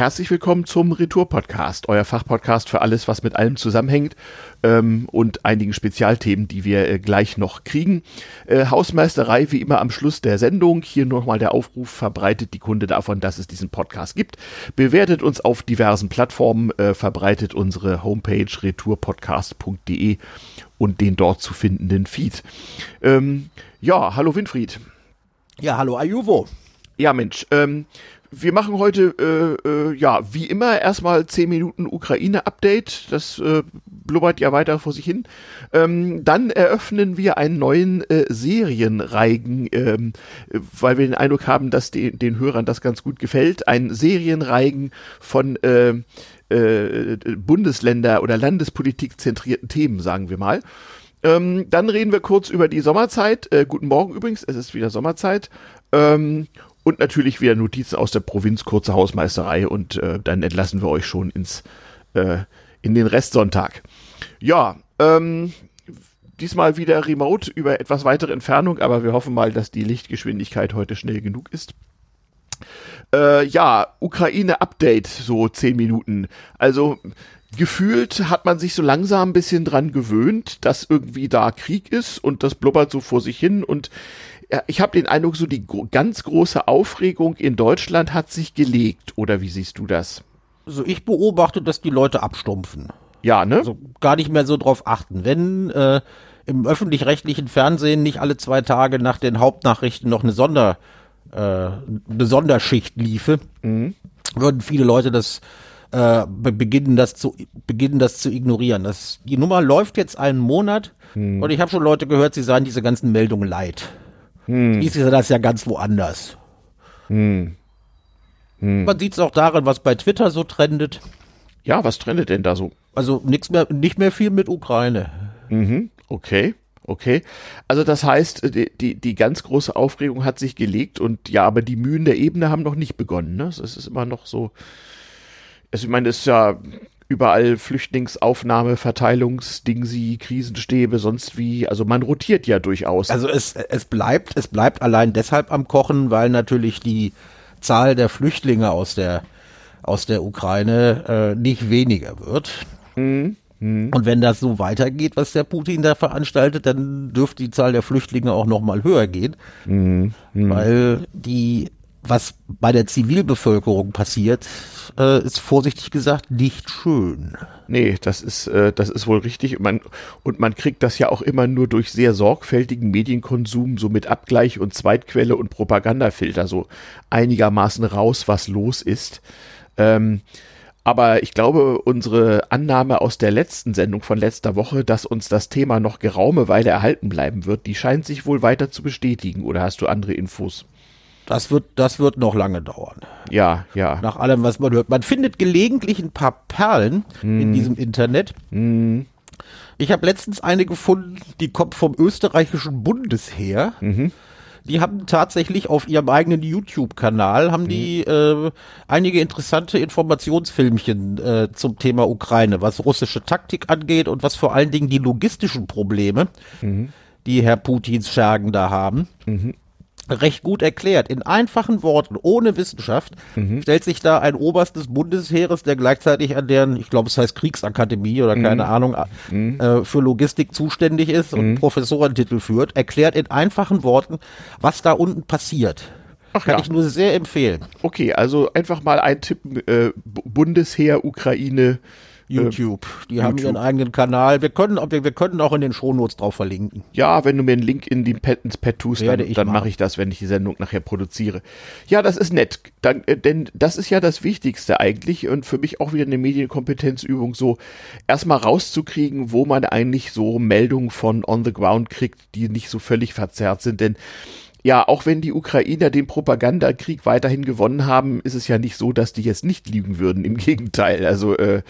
Herzlich willkommen zum Retour-Podcast, euer Fachpodcast für alles, was mit allem zusammenhängt ähm, und einigen Spezialthemen, die wir äh, gleich noch kriegen. Äh, Hausmeisterei wie immer am Schluss der Sendung. Hier nochmal der Aufruf, verbreitet die Kunde davon, dass es diesen Podcast gibt. Bewertet uns auf diversen Plattformen, äh, verbreitet unsere Homepage retourpodcast.de und den dort zu findenden Feed. Ähm, ja, hallo Winfried. Ja, hallo Ayuvo. Ja, Mensch, ähm, wir machen heute, äh, äh, ja, wie immer, erstmal 10 Minuten Ukraine-Update. Das äh, blubbert ja weiter vor sich hin. Ähm, dann eröffnen wir einen neuen äh, Serienreigen, ähm, weil wir den Eindruck haben, dass die, den Hörern das ganz gut gefällt. Ein Serienreigen von äh, äh, Bundesländer- oder Landespolitik zentrierten Themen, sagen wir mal. Ähm, dann reden wir kurz über die Sommerzeit. Äh, guten Morgen übrigens, es ist wieder Sommerzeit. Ähm, und natürlich wieder Notizen aus der Provinz, kurze Hausmeisterei und äh, dann entlassen wir euch schon ins, äh, in den Restsonntag. Ja, ähm, diesmal wieder remote über etwas weitere Entfernung, aber wir hoffen mal, dass die Lichtgeschwindigkeit heute schnell genug ist. Äh, ja, Ukraine-Update, so zehn Minuten. Also gefühlt hat man sich so langsam ein bisschen dran gewöhnt, dass irgendwie da Krieg ist und das blubbert so vor sich hin und ich habe den Eindruck, so die ganz große Aufregung in Deutschland hat sich gelegt. Oder wie siehst du das? Also ich beobachte, dass die Leute abstumpfen. Ja, ne? Also gar nicht mehr so drauf achten. Wenn äh, im öffentlich-rechtlichen Fernsehen nicht alle zwei Tage nach den Hauptnachrichten noch eine Sonder äh, eine Sonderschicht liefe, mhm. würden viele Leute das äh, beginnen das zu beginnen das zu ignorieren. Das, die Nummer läuft jetzt einen Monat mhm. und ich habe schon Leute gehört, sie seien diese ganzen Meldungen leid. Hm. Ist das ja ganz woanders. Hm. Hm. Man sieht es auch darin, was bei Twitter so trendet. Ja, was trendet denn da so? Also nichts mehr, nicht mehr viel mit Ukraine. Mhm. Okay. Okay. Also das heißt, die, die, die ganz große Aufregung hat sich gelegt und ja, aber die Mühen der Ebene haben noch nicht begonnen. Ne? Es ist immer noch so. Also ich meine, das ist ja überall Flüchtlingsaufnahme, Verteilungsdingsi, Krisenstäbe, sonst wie. Also man rotiert ja durchaus. Also es, es bleibt, es bleibt allein deshalb am Kochen, weil natürlich die Zahl der Flüchtlinge aus der, aus der Ukraine äh, nicht weniger wird. Mhm. Mhm. Und wenn das so weitergeht, was der Putin da veranstaltet, dann dürfte die Zahl der Flüchtlinge auch noch mal höher gehen, mhm. Mhm. weil die was bei der Zivilbevölkerung passiert, äh, ist vorsichtig gesagt nicht schön. Nee, das ist, äh, das ist wohl richtig. Und man, und man kriegt das ja auch immer nur durch sehr sorgfältigen Medienkonsum, so mit Abgleich und Zweitquelle und Propagandafilter, so einigermaßen raus, was los ist. Ähm, aber ich glaube, unsere Annahme aus der letzten Sendung von letzter Woche, dass uns das Thema noch geraume Weile erhalten bleiben wird, die scheint sich wohl weiter zu bestätigen. Oder hast du andere Infos? Das wird, das wird noch lange dauern. Ja, ja. Nach allem, was man hört. Man findet gelegentlich ein paar Perlen mm. in hm. diesem Internet. Mm. Ich habe letztens eine gefunden, die kommt vom österreichischen Bundesheer. Mhm. Die haben tatsächlich auf ihrem eigenen YouTube-Kanal haben die mhm. äh, einige interessante Informationsfilmchen äh, zum Thema Ukraine, was russische Taktik angeht und was vor allen Dingen die logistischen Probleme, mhm. die Herr Putins Schergen da haben. Recht gut erklärt. In einfachen Worten, ohne Wissenschaft, mhm. stellt sich da ein Oberst des Bundesheeres, der gleichzeitig an deren, ich glaube, es heißt Kriegsakademie oder mhm. keine Ahnung, mhm. äh, für Logistik zuständig ist und mhm. Professorentitel führt, erklärt in einfachen Worten, was da unten passiert. Ach Kann ja. ich nur sehr empfehlen. Okay, also einfach mal eintippen, äh, Bundesheer, Ukraine, YouTube. Die YouTube. haben ihren eigenen Kanal. Wir können, wir, wir können auch in den Shownotes drauf verlinken. Ja, wenn du mir einen Link in die Pad, ins Pad tust, dann, dann mache ich das, wenn ich die Sendung nachher produziere. Ja, das ist nett. Dann, äh, denn das ist ja das Wichtigste eigentlich und für mich auch wieder eine Medienkompetenzübung, so erstmal rauszukriegen, wo man eigentlich so Meldungen von on the ground kriegt, die nicht so völlig verzerrt sind. Denn ja, auch wenn die Ukrainer den Propagandakrieg weiterhin gewonnen haben, ist es ja nicht so, dass die jetzt nicht liegen würden. Im Gegenteil. Also äh,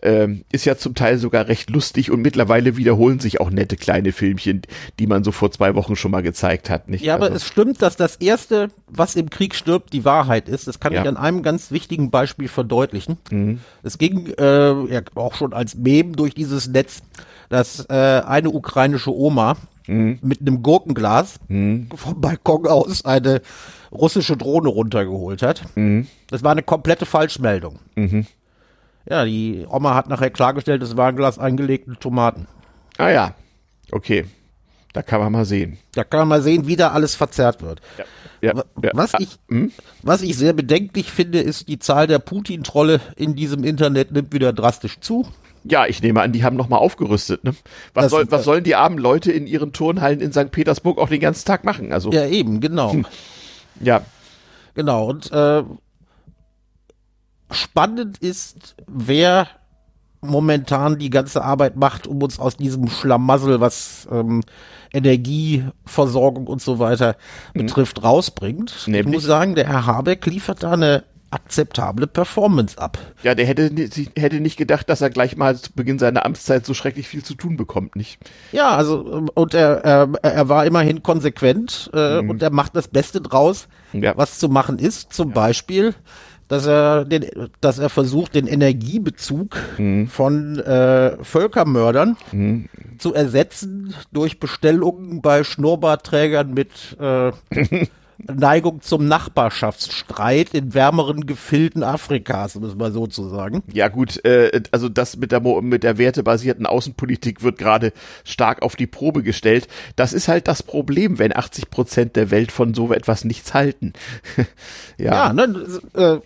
äh, ist ja zum Teil sogar recht lustig und mittlerweile wiederholen sich auch nette kleine Filmchen, die man so vor zwei Wochen schon mal gezeigt hat. Nicht? Ja, aber also, es stimmt, dass das Erste, was im Krieg stirbt, die Wahrheit ist. Das kann ja. ich an einem ganz wichtigen Beispiel verdeutlichen. Mhm. Es ging äh, ja auch schon als Mem durch dieses Netz, dass äh, eine ukrainische Oma mhm. mit einem Gurkenglas mhm. vom Balkon aus eine russische Drohne runtergeholt hat. Mhm. Das war eine komplette Falschmeldung. Mhm. Ja, die Oma hat nachher klargestellt, es war ein Glas eingelegte Tomaten. Ah ja, okay. Da kann man mal sehen. Da kann man mal sehen, wie da alles verzerrt wird. Ja. Ja, ja. Was, ich, hm? was ich sehr bedenklich finde, ist, die Zahl der Putin-Trolle in diesem Internet nimmt wieder drastisch zu. Ja, ich nehme an, die haben nochmal aufgerüstet. Ne? Was, soll, was sollen die armen Leute in ihren Turnhallen in St. Petersburg auch den ganzen Tag machen? Also, ja, eben, genau. Hm. Ja. Genau, und äh, spannend ist, wer momentan die ganze Arbeit macht, um uns aus diesem Schlamassel, was ähm, Energieversorgung und so weiter mhm. betrifft, rausbringt. Nämlich? Ich muss sagen, der Herr Habeck liefert da eine akzeptable Performance ab. Ja, der hätte, hätte nicht gedacht, dass er gleich mal zu Beginn seiner Amtszeit so schrecklich viel zu tun bekommt, nicht? Ja, also ähm, und er, er, er war immerhin konsequent äh, mhm. und er macht das Beste draus, ja. was zu machen ist. Zum ja. Beispiel dass er, den, dass er versucht, den Energiebezug mhm. von äh, Völkermördern mhm. zu ersetzen durch Bestellungen bei Schnurrbartträgern mit äh, Neigung zum Nachbarschaftsstreit in wärmeren Gefilden Afrikas, um es mal so zu sagen. Ja gut, äh, also das mit der mit der wertebasierten Außenpolitik wird gerade stark auf die Probe gestellt. Das ist halt das Problem, wenn 80 Prozent der Welt von so etwas nichts halten. ja, ja ne, äh,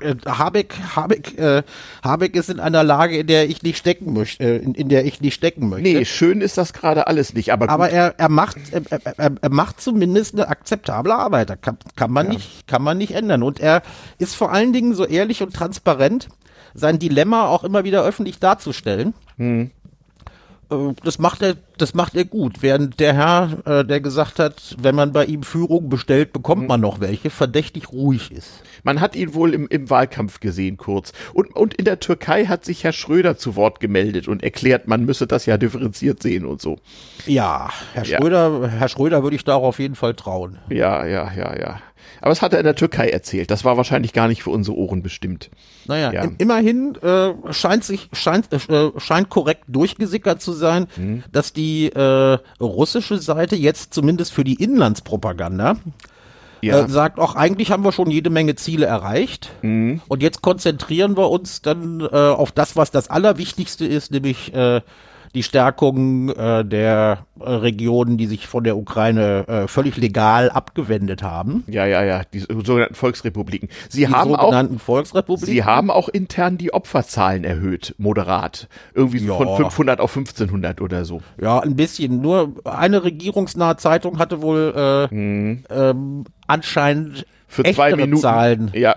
äh, Habeck, Habeck, äh, Habeck ist in einer Lage, in der ich nicht stecken möchte, äh, in, in der ich nicht stecken möchte. Nee, schön ist das gerade alles nicht, aber Aber er, er macht, er, er, er macht zumindest eine akzeptable Arbeit. Da kann, kann man ja. nicht, kann man nicht ändern. Und er ist vor allen Dingen so ehrlich und transparent, sein Dilemma auch immer wieder öffentlich darzustellen. Hm. Äh, das macht er, das macht er gut. Während der Herr, äh, der gesagt hat, wenn man bei ihm Führung bestellt, bekommt man noch welche, verdächtig ruhig ist. Man hat ihn wohl im, im Wahlkampf gesehen, kurz. Und, und in der Türkei hat sich Herr Schröder zu Wort gemeldet und erklärt, man müsse das ja differenziert sehen und so. Ja, Herr Schröder, ja. Herr Schröder würde ich da auch auf jeden Fall trauen. Ja, ja, ja, ja. Aber das hat er in der Türkei erzählt. Das war wahrscheinlich gar nicht für unsere Ohren bestimmt. Naja, ja. immerhin äh, scheint sich scheint äh, scheint korrekt durchgesickert zu sein, mhm. dass die äh, russische Seite jetzt zumindest für die Inlandspropaganda ja. äh, sagt, auch eigentlich haben wir schon jede Menge Ziele erreicht mhm. und jetzt konzentrieren wir uns dann äh, auf das, was das Allerwichtigste ist, nämlich äh, die Stärkung äh, der äh, Regionen, die sich von der Ukraine äh, völlig legal abgewendet haben. Ja, ja, ja, die sogenannten Volksrepubliken. Sie die haben sogenannten auch, Volksrepubliken. Sie haben auch intern die Opferzahlen erhöht, moderat. Irgendwie ja. von 500 auf 1500 oder so. Ja, ein bisschen. Nur eine regierungsnahe Zeitung hatte wohl äh, hm. ähm, anscheinend für zwei Minuten Zahlen. Ja,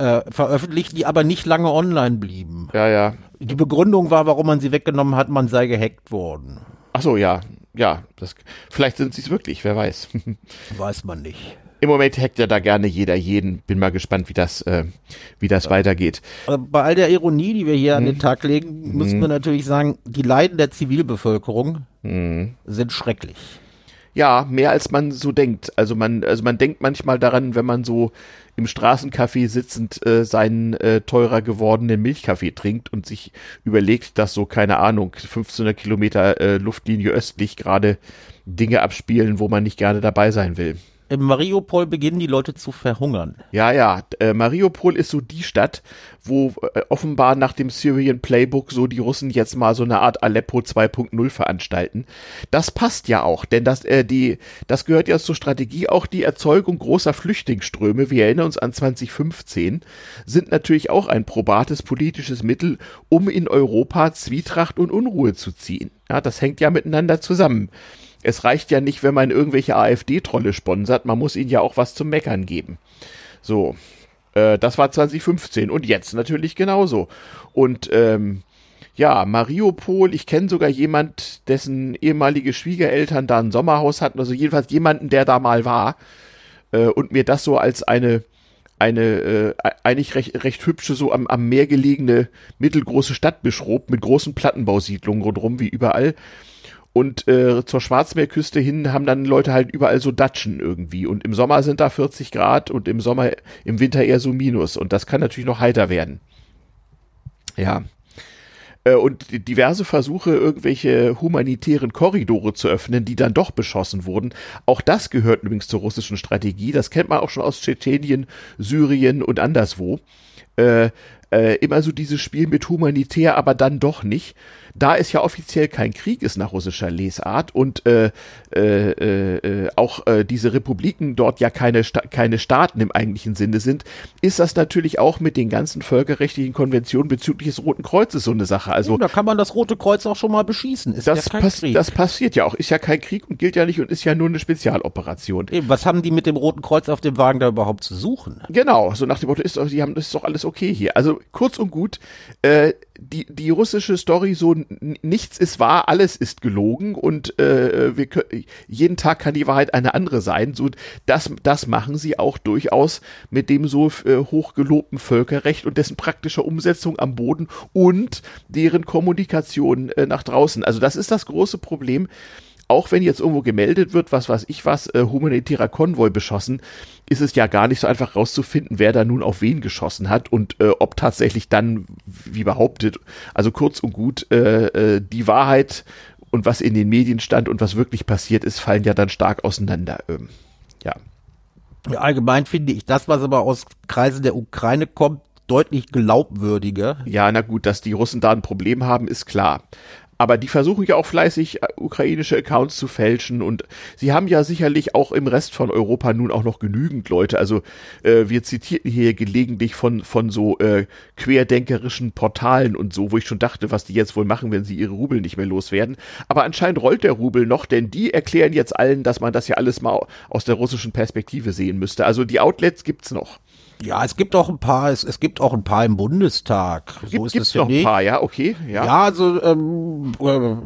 äh, veröffentlicht, die aber nicht lange online blieben. Ja, ja. Die Begründung war, warum man sie weggenommen hat, man sei gehackt worden. Ach so, ja. Ja, das, vielleicht sind sie es wirklich, wer weiß. weiß man nicht. Im Moment hackt ja da gerne jeder jeden. Bin mal gespannt, wie das, äh, wie das ja. weitergeht. bei all der Ironie, die wir hier hm. an den mhm. Tag legen, hm. müssen wir natürlich sagen, die Leiden der Zivilbevölkerung hm. sind schrecklich. Ja, mehr als man so denkt. Also man, also man denkt manchmal daran, wenn man so im Straßencafé sitzend äh, seinen äh, teurer gewordenen Milchkaffee trinkt und sich überlegt, dass so, keine Ahnung, 1500 Kilometer äh, Luftlinie östlich gerade Dinge abspielen, wo man nicht gerne dabei sein will in Mariupol beginnen die Leute zu verhungern. Ja, ja. Äh, Mariupol ist so die Stadt, wo äh, offenbar nach dem Syrian Playbook so die Russen jetzt mal so eine Art Aleppo 2.0 veranstalten. Das passt ja auch, denn das, äh, die, das gehört ja zur Strategie auch die Erzeugung großer Flüchtlingsströme. Wir erinnern uns an 2015, sind natürlich auch ein probates politisches Mittel, um in Europa Zwietracht und Unruhe zu ziehen. Ja, das hängt ja miteinander zusammen es reicht ja nicht, wenn man irgendwelche AfD-Trolle sponsert, man muss ihnen ja auch was zum Meckern geben. So, äh, das war 2015 und jetzt natürlich genauso. Und ähm, ja, Mariupol, ich kenne sogar jemand, dessen ehemalige Schwiegereltern da ein Sommerhaus hatten, also jedenfalls jemanden, der da mal war äh, und mir das so als eine eine äh, eigentlich recht, recht hübsche, so am, am Meer gelegene mittelgroße Stadt beschrobt, mit großen Plattenbausiedlungen rundherum wie überall. Und äh, zur Schwarzmeerküste hin haben dann Leute halt überall so Datschen irgendwie. Und im Sommer sind da 40 Grad und im Sommer, im Winter eher so Minus. Und das kann natürlich noch heiter werden. Ja. äh, und diverse Versuche, irgendwelche humanitären Korridore zu öffnen, die dann doch beschossen wurden. Auch das gehört übrigens zur russischen Strategie. Das kennt man auch schon aus Tschetschenien, Syrien und anderswo. Äh, äh, immer so dieses Spiel mit humanitär, aber dann doch nicht da es ja offiziell kein Krieg ist nach russischer Lesart und äh, äh, äh, auch äh, diese Republiken dort ja keine, Sta keine Staaten im eigentlichen Sinne sind, ist das natürlich auch mit den ganzen völkerrechtlichen Konventionen bezüglich des Roten Kreuzes so eine Sache. Also da kann man das Rote Kreuz auch schon mal beschießen. Ist das, ja pass das passiert ja auch. Ist ja kein Krieg und gilt ja nicht und ist ja nur eine Spezialoperation. Eben, was haben die mit dem Roten Kreuz auf dem Wagen da überhaupt zu suchen? Genau, so nach dem Motto, ist doch, die haben, ist doch alles okay hier. Also kurz und gut, äh, die, die russische Story so nichts ist wahr, alles ist gelogen und äh, wir können, jeden Tag kann die Wahrheit eine andere sein. So, das, das machen sie auch durchaus mit dem so äh, hochgelobten Völkerrecht und dessen praktischer Umsetzung am Boden und deren Kommunikation äh, nach draußen. Also das ist das große Problem auch wenn jetzt irgendwo gemeldet wird, was weiß ich was, äh, humanitärer Konvoi beschossen, ist es ja gar nicht so einfach rauszufinden, wer da nun auf wen geschossen hat und äh, ob tatsächlich dann, wie behauptet, also kurz und gut, äh, äh, die Wahrheit und was in den Medien stand und was wirklich passiert ist, fallen ja dann stark auseinander. Ähm, ja. Allgemein finde ich das, was aber aus Kreisen der Ukraine kommt, deutlich glaubwürdiger. Ja, na gut, dass die Russen da ein Problem haben, ist klar. Aber die versuchen ja auch fleißig äh, ukrainische Accounts zu fälschen und sie haben ja sicherlich auch im Rest von Europa nun auch noch genügend Leute. Also äh, wir zitierten hier gelegentlich von, von so äh, querdenkerischen Portalen und so, wo ich schon dachte, was die jetzt wohl machen, wenn sie ihre Rubel nicht mehr loswerden. Aber anscheinend rollt der Rubel noch, denn die erklären jetzt allen, dass man das ja alles mal aus der russischen Perspektive sehen müsste. Also die Outlets gibt's noch. Ja, es gibt auch ein paar, es, es gibt auch ein paar im Bundestag. So gibt, ist gibt's es noch ein paar, ja, okay. Ja, ja also ähm, äh,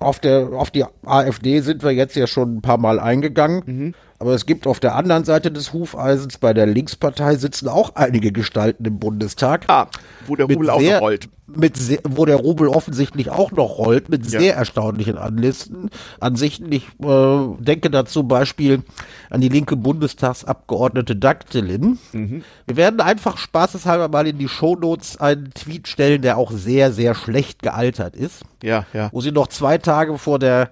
auf, der, auf die AfD sind wir jetzt ja schon ein paar Mal eingegangen. Mhm. Aber es gibt auf der anderen Seite des Hufeisens bei der Linkspartei sitzen auch einige Gestalten im Bundestag. Ah, wo der Rubel auch noch rollt. Mit sehr, wo der Rubel offensichtlich auch noch rollt, mit ja. sehr erstaunlichen Anlisten, Ansichten. Ich äh, denke da zum Beispiel an die linke Bundestagsabgeordnete Daktelin. Mhm. Wir werden einfach spaßeshalber mal in die Shownotes einen Tweet stellen, der auch sehr, sehr schlecht gealtert ist. Ja, ja. Wo sie noch zwei Tage vor der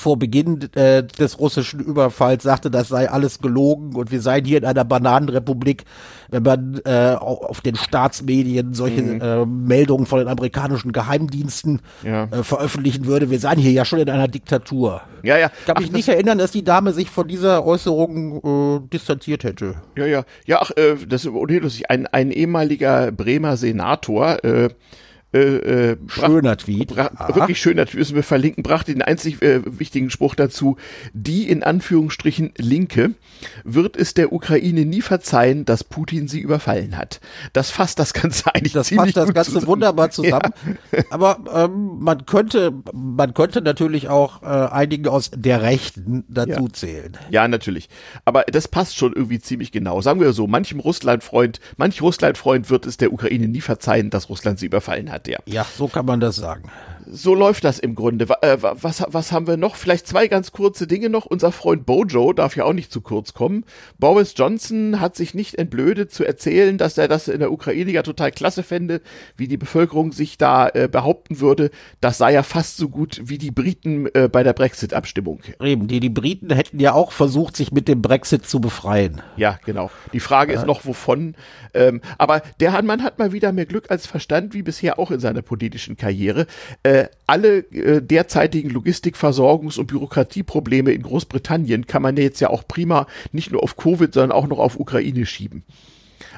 vor Beginn äh, des russischen Überfalls sagte, das sei alles gelogen und wir seien hier in einer Bananenrepublik, wenn man äh, auf den Staatsmedien solche mhm. äh, Meldungen von den amerikanischen Geheimdiensten ja. äh, veröffentlichen würde. Wir seien hier ja schon in einer Diktatur. Ja, ja. Ich kann mich ach, nicht erinnern, dass die Dame sich von dieser Äußerung äh, distanziert hätte. Ja, ja. Ja, ach, äh, das ist unlustig. Ein, ein ehemaliger Bremer Senator, äh, äh, äh, schöner Tweet. wirklich schöner Tweet, müssen wir verlinken, brachte den einzig äh, wichtigen Spruch dazu, die in Anführungsstrichen Linke wird es der Ukraine nie verzeihen, dass Putin sie überfallen hat. Das fasst das Ganze eigentlich das ziemlich fasst das Ganze zusammen. wunderbar zusammen. Ja. Aber ähm, man könnte, man könnte natürlich auch äh, einigen aus der Rechten dazu ja. zählen. Ja, natürlich. Aber das passt schon irgendwie ziemlich genau. Sagen wir so, manchem Russlandfreund, manch Russlandfreund wird es der Ukraine nie verzeihen, dass Russland sie überfallen hat hat, ja. Ja, so kann man das sagen so läuft das im Grunde. Äh, was, was haben wir noch? Vielleicht zwei ganz kurze Dinge noch. Unser Freund Bojo darf ja auch nicht zu kurz kommen. Boris Johnson hat sich nicht entblödet zu erzählen, dass er das in der Ukraine ja total klasse fände, wie die Bevölkerung sich da äh, behaupten würde. Das sei ja fast so gut wie die Briten äh, bei der Brexit-Abstimmung. Eben, die, die Briten hätten ja auch versucht, sich mit dem Brexit zu befreien. Ja, genau. Die Frage ist noch, wovon. Ähm, aber der Mann hat mal wieder mehr Glück als Verstand, wie bisher auch in seiner politischen Karriere. Äh, alle äh, derzeitigen Logistikversorgungs- und Bürokratieprobleme in Großbritannien kann man jetzt ja auch prima nicht nur auf Covid, sondern auch noch auf Ukraine schieben.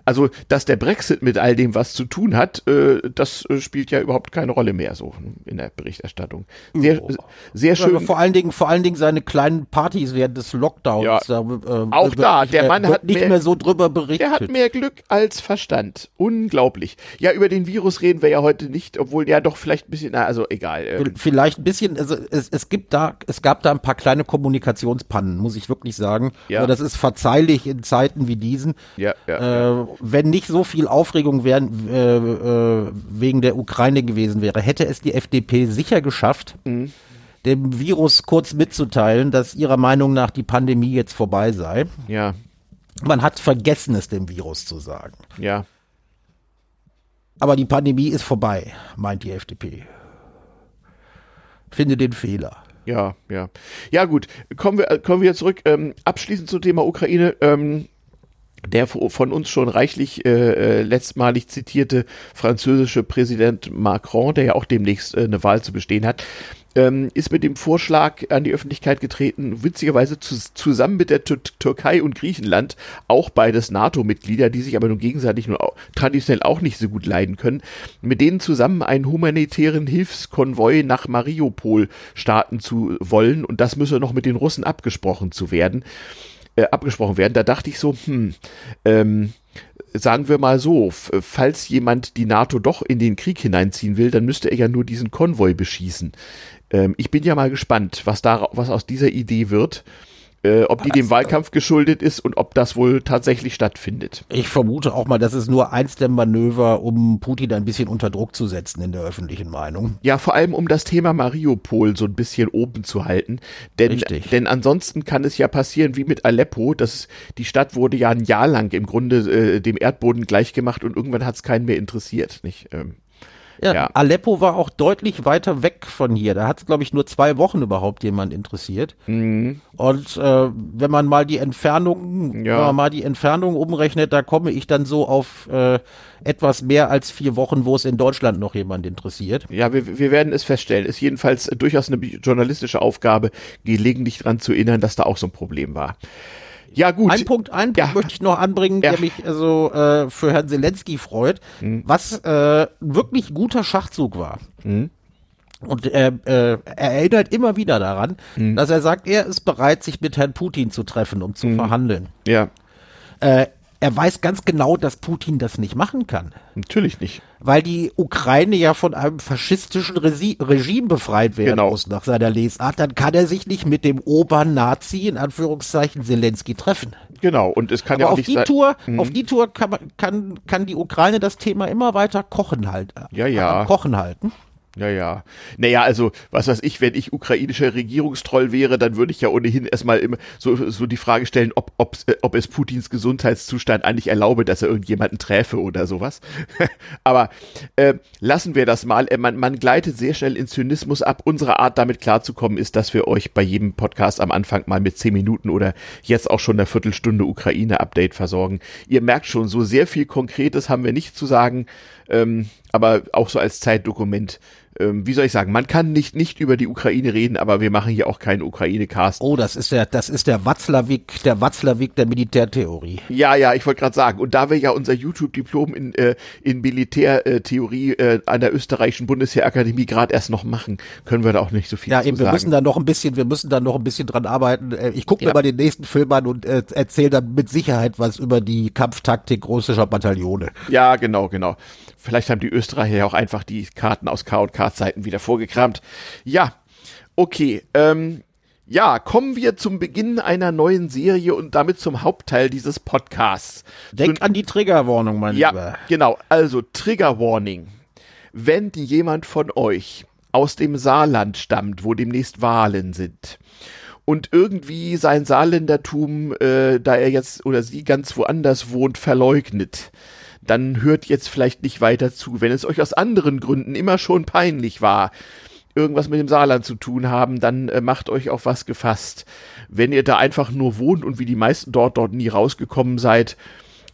Also, dass der Brexit mit all dem was zu tun hat, äh, das äh, spielt ja überhaupt keine Rolle mehr so in der Berichterstattung. Sehr, oh. sehr schön. vor allen Dingen, vor allen Dingen seine kleinen Partys während des Lockdowns. Ja. Da, äh, auch da, der Mann hat nicht mehr, mehr, so drüber berichtet. Der hat mehr Glück als Verstand. Unglaublich. Ja, über den Virus reden wir ja heute nicht, obwohl ja doch vielleicht ein bisschen, na, also egal. Ähm. Vielleicht ein bisschen, also es, es gibt da, es gab da ein paar kleine Kommunikationspannen, muss ich wirklich sagen. Ja. Aber das ist verzeihlich in Zeiten wie diesen. Ja, ja. Äh, wenn nicht so viel Aufregung wären, äh, äh, wegen der Ukraine gewesen wäre, hätte es die FDP sicher geschafft, mhm. dem Virus kurz mitzuteilen, dass ihrer Meinung nach die Pandemie jetzt vorbei sei. Ja. Man hat vergessen, es dem Virus zu sagen. Ja. Aber die Pandemie ist vorbei, meint die FDP. Finde den Fehler. Ja, ja. Ja, gut. Kommen wir, kommen wir zurück. Ähm, abschließend zum Thema Ukraine. Ähm, der von uns schon reichlich äh, äh, letztmalig zitierte französische Präsident Macron, der ja auch demnächst äh, eine Wahl zu bestehen hat, ähm, ist mit dem Vorschlag an die Öffentlichkeit getreten, witzigerweise zu, zusammen mit der Tür Türkei und Griechenland, auch beides NATO-Mitglieder, die sich aber nun gegenseitig nur auch, traditionell auch nicht so gut leiden können, mit denen zusammen einen humanitären Hilfskonvoi nach Mariupol starten zu wollen. Und das müsse noch mit den Russen abgesprochen zu werden, äh, abgesprochen werden. Da dachte ich so, hm, ähm, sagen wir mal so, falls jemand die NATO doch in den Krieg hineinziehen will, dann müsste er ja nur diesen Konvoi beschießen. Ähm, ich bin ja mal gespannt, was da, was aus dieser Idee wird. Äh, ob die dem Wahlkampf geschuldet ist und ob das wohl tatsächlich stattfindet. Ich vermute auch mal, das ist nur eins der Manöver, um Putin ein bisschen unter Druck zu setzen in der öffentlichen Meinung. Ja, vor allem um das Thema Mariupol so ein bisschen oben zu halten. Denn, Richtig. denn ansonsten kann es ja passieren wie mit Aleppo, dass die Stadt wurde ja ein Jahr lang im Grunde äh, dem Erdboden gleichgemacht und irgendwann hat es keinen mehr interessiert. Nicht? Ähm. Ja, ja, Aleppo war auch deutlich weiter weg von hier. Da hat es, glaube ich, nur zwei Wochen überhaupt jemand interessiert. Mhm. Und äh, wenn man mal die Entfernung, ja. wenn man mal die Entfernung umrechnet, da komme ich dann so auf äh, etwas mehr als vier Wochen, wo es in Deutschland noch jemand interessiert. Ja, wir, wir werden es feststellen. Ist jedenfalls durchaus eine journalistische Aufgabe, gelegentlich daran zu erinnern, dass da auch so ein Problem war. Ja, gut. Ein Punkt, ein ja. Punkt möchte ich noch anbringen, ja. der mich also äh, für Herrn Zelensky freut, mhm. was äh, wirklich guter Schachzug war. Mhm. Und er, äh, er erinnert immer wieder daran, mhm. dass er sagt, er ist bereit, sich mit Herrn Putin zu treffen, um zu mhm. verhandeln. Ja. Äh, er weiß ganz genau, dass Putin das nicht machen kann. Natürlich nicht. Weil die Ukraine ja von einem faschistischen Resi Regime befreit werden genau. muss nach seiner Lesart. Dann kann er sich nicht mit dem Obernazi, in Anführungszeichen, Zelensky treffen. Genau, und es kann Aber ja auch auf nicht die Tour, mhm. Auf die Tour kann, kann, kann die Ukraine das Thema immer weiter kochen halten. Ja, ja. Kochen halten. Ja, ja. Naja, also, was weiß ich, wenn ich ukrainischer Regierungstroll wäre, dann würde ich ja ohnehin erstmal immer so, so die Frage stellen, ob, ob, äh, ob es Putins Gesundheitszustand eigentlich erlaube, dass er irgendjemanden träfe oder sowas. Aber äh, lassen wir das mal. Äh, man, man gleitet sehr schnell in Zynismus ab. Unsere Art, damit klarzukommen, ist, dass wir euch bei jedem Podcast am Anfang mal mit zehn Minuten oder jetzt auch schon einer Viertelstunde Ukraine-Update versorgen. Ihr merkt schon, so sehr viel Konkretes haben wir nicht zu sagen, ähm, aber auch so als Zeitdokument ähm, wie soll ich sagen, man kann nicht nicht über die Ukraine reden, aber wir machen hier auch keinen Ukraine-Cast. Oh, das ist der, das ist der Watzlawick, der Watzlawick der Militärtheorie. Ja, ja, ich wollte gerade sagen, und da wir ja unser YouTube-Diplom in, äh, in Militärtheorie äh, an der österreichischen Bundesheerakademie gerade erst noch machen, können wir da auch nicht so viel ja, eben, sagen. wir müssen da noch ein bisschen, wir müssen da noch ein bisschen dran arbeiten. Äh, ich gucke ja. mir mal den nächsten Film an und äh, erzähle dann mit Sicherheit was über die Kampftaktik russischer Bataillone. Ja, genau, genau. Vielleicht haben die Österreicher ja auch einfach die Karten aus K&K-Zeiten wieder vorgekramt. Ja, okay. Ähm, ja, kommen wir zum Beginn einer neuen Serie und damit zum Hauptteil dieses Podcasts. Denk an die Triggerwarnung, mein ja, Lieber. genau. Also Triggerwarning. Wenn jemand von euch aus dem Saarland stammt, wo demnächst Wahlen sind, und irgendwie sein Saarländertum, äh, da er jetzt oder sie ganz woanders wohnt, verleugnet, dann hört jetzt vielleicht nicht weiter zu. Wenn es euch aus anderen Gründen immer schon peinlich war, irgendwas mit dem Saarland zu tun haben, dann äh, macht euch auf was gefasst. Wenn ihr da einfach nur wohnt und wie die meisten dort dort nie rausgekommen seid,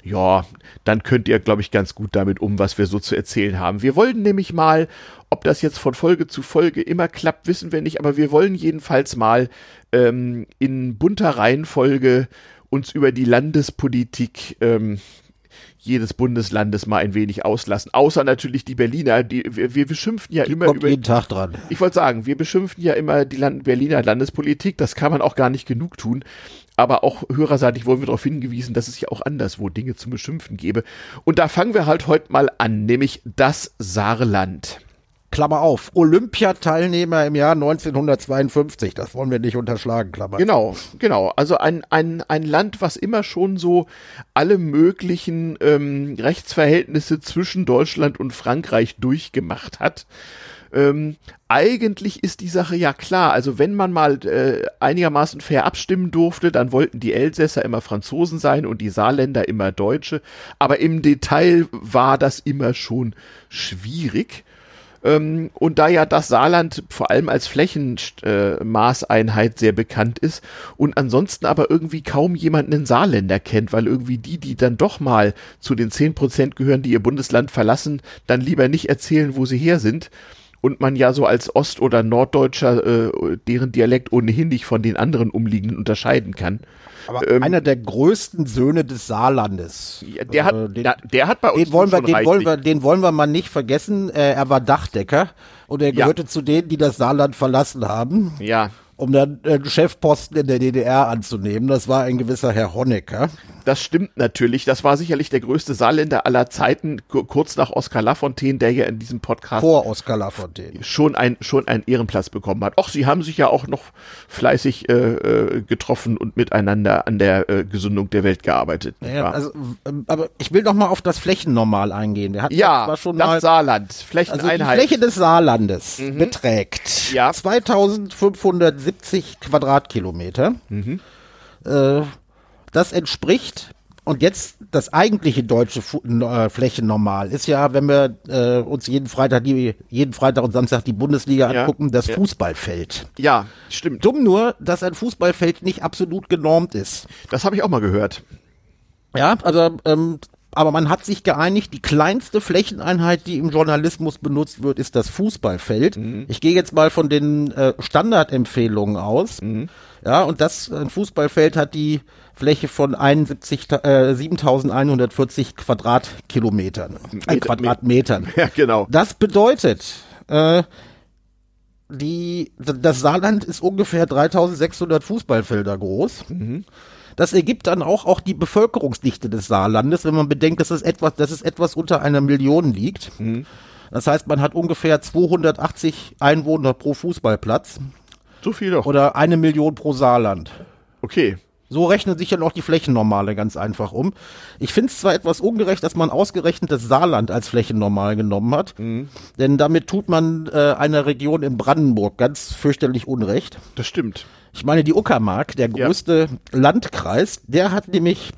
ja, dann könnt ihr, glaube ich, ganz gut damit um, was wir so zu erzählen haben. Wir wollen nämlich mal, ob das jetzt von Folge zu Folge immer klappt, wissen wir nicht, aber wir wollen jedenfalls mal ähm, in bunter Reihenfolge uns über die Landespolitik ähm, jedes Bundeslandes mal ein wenig auslassen. Außer natürlich die Berliner, die wir, wir beschimpfen ja die immer kommt über jeden Tag dran. Ich wollte sagen, wir beschimpfen ja immer die Land Berliner Landespolitik, das kann man auch gar nicht genug tun. Aber auch hörerseitig wurden wir darauf hingewiesen, dass es ja auch anderswo Dinge zu beschimpfen gäbe. Und da fangen wir halt heute mal an, nämlich das Saarland. Klammer auf, Olympiateilnehmer im Jahr 1952. Das wollen wir nicht unterschlagen, Klammer. Genau, genau. Also ein, ein, ein Land, was immer schon so alle möglichen ähm, Rechtsverhältnisse zwischen Deutschland und Frankreich durchgemacht hat. Ähm, eigentlich ist die Sache ja klar. Also wenn man mal äh, einigermaßen fair abstimmen durfte, dann wollten die Elsässer immer Franzosen sein und die Saarländer immer Deutsche. Aber im Detail war das immer schon schwierig. Ähm, und da ja das Saarland vor allem als Flächenmaßeinheit äh, sehr bekannt ist und ansonsten aber irgendwie kaum jemand einen Saarländer kennt, weil irgendwie die, die dann doch mal zu den zehn Prozent gehören, die ihr Bundesland verlassen, dann lieber nicht erzählen, wo sie her sind und man ja so als Ost- oder Norddeutscher äh, deren Dialekt ohnehin nicht von den anderen umliegenden unterscheiden kann. Aber ähm, einer der größten Söhne des Saarlandes. Der, hat, äh, den, der, der, hat bei uns den wollen wir, den wollen wir, den wollen wir mal nicht vergessen. Äh, er war Dachdecker und er gehörte ja. zu denen, die das Saarland verlassen haben. Ja um dann einen Chefposten in der DDR anzunehmen. Das war ein gewisser Herr Honecker. Das stimmt natürlich. Das war sicherlich der größte Saarländer aller Zeiten, kurz nach Oskar Lafontaine, der ja in diesem Podcast vor Oskar Lafontaine schon ein schon einen Ehrenplatz bekommen hat. Och, sie haben sich ja auch noch fleißig äh, äh, getroffen und miteinander an der äh, Gesundung der Welt gearbeitet. Ja, also, ähm, aber ich will noch mal auf das Flächennormal eingehen. Wir hatten ja, schon das mal, Saarland, Flächeneinheit. Also die Fläche des Saarlandes mhm. beträgt ja. 2500 70 Quadratkilometer. Mhm. Äh, das entspricht und jetzt das eigentliche deutsche äh, Flächennormal ist ja, wenn wir äh, uns jeden Freitag, die, jeden Freitag und Samstag die Bundesliga ja, angucken, das ja. Fußballfeld. Ja, stimmt. Dumm nur, dass ein Fußballfeld nicht absolut genormt ist. Das habe ich auch mal gehört. Ja, also ähm, aber man hat sich geeinigt, die kleinste Flächeneinheit, die im Journalismus benutzt wird, ist das Fußballfeld. Mhm. Ich gehe jetzt mal von den äh, Standardempfehlungen aus. Mhm. Ja, und das ein Fußballfeld hat die Fläche von 71, äh, 7140 Quadratkilometern. Äh, Quadratmetern. Ja, genau. Das bedeutet, äh, die, das Saarland ist ungefähr 3600 Fußballfelder groß. Mhm. Das ergibt dann auch, auch die Bevölkerungsdichte des Saarlandes, wenn man bedenkt, dass es etwas, dass es etwas unter einer Million liegt. Mhm. Das heißt, man hat ungefähr 280 Einwohner pro Fußballplatz. So viel doch. Oder eine Million pro Saarland. Okay. So rechnen sich ja noch die Flächennormale ganz einfach um. Ich finde es zwar etwas ungerecht, dass man ausgerechnet das Saarland als Flächennormal genommen hat, mhm. denn damit tut man äh, einer Region in Brandenburg ganz fürchterlich Unrecht. Das stimmt. Ich meine, die Uckermark, der größte ja. Landkreis, der hat nämlich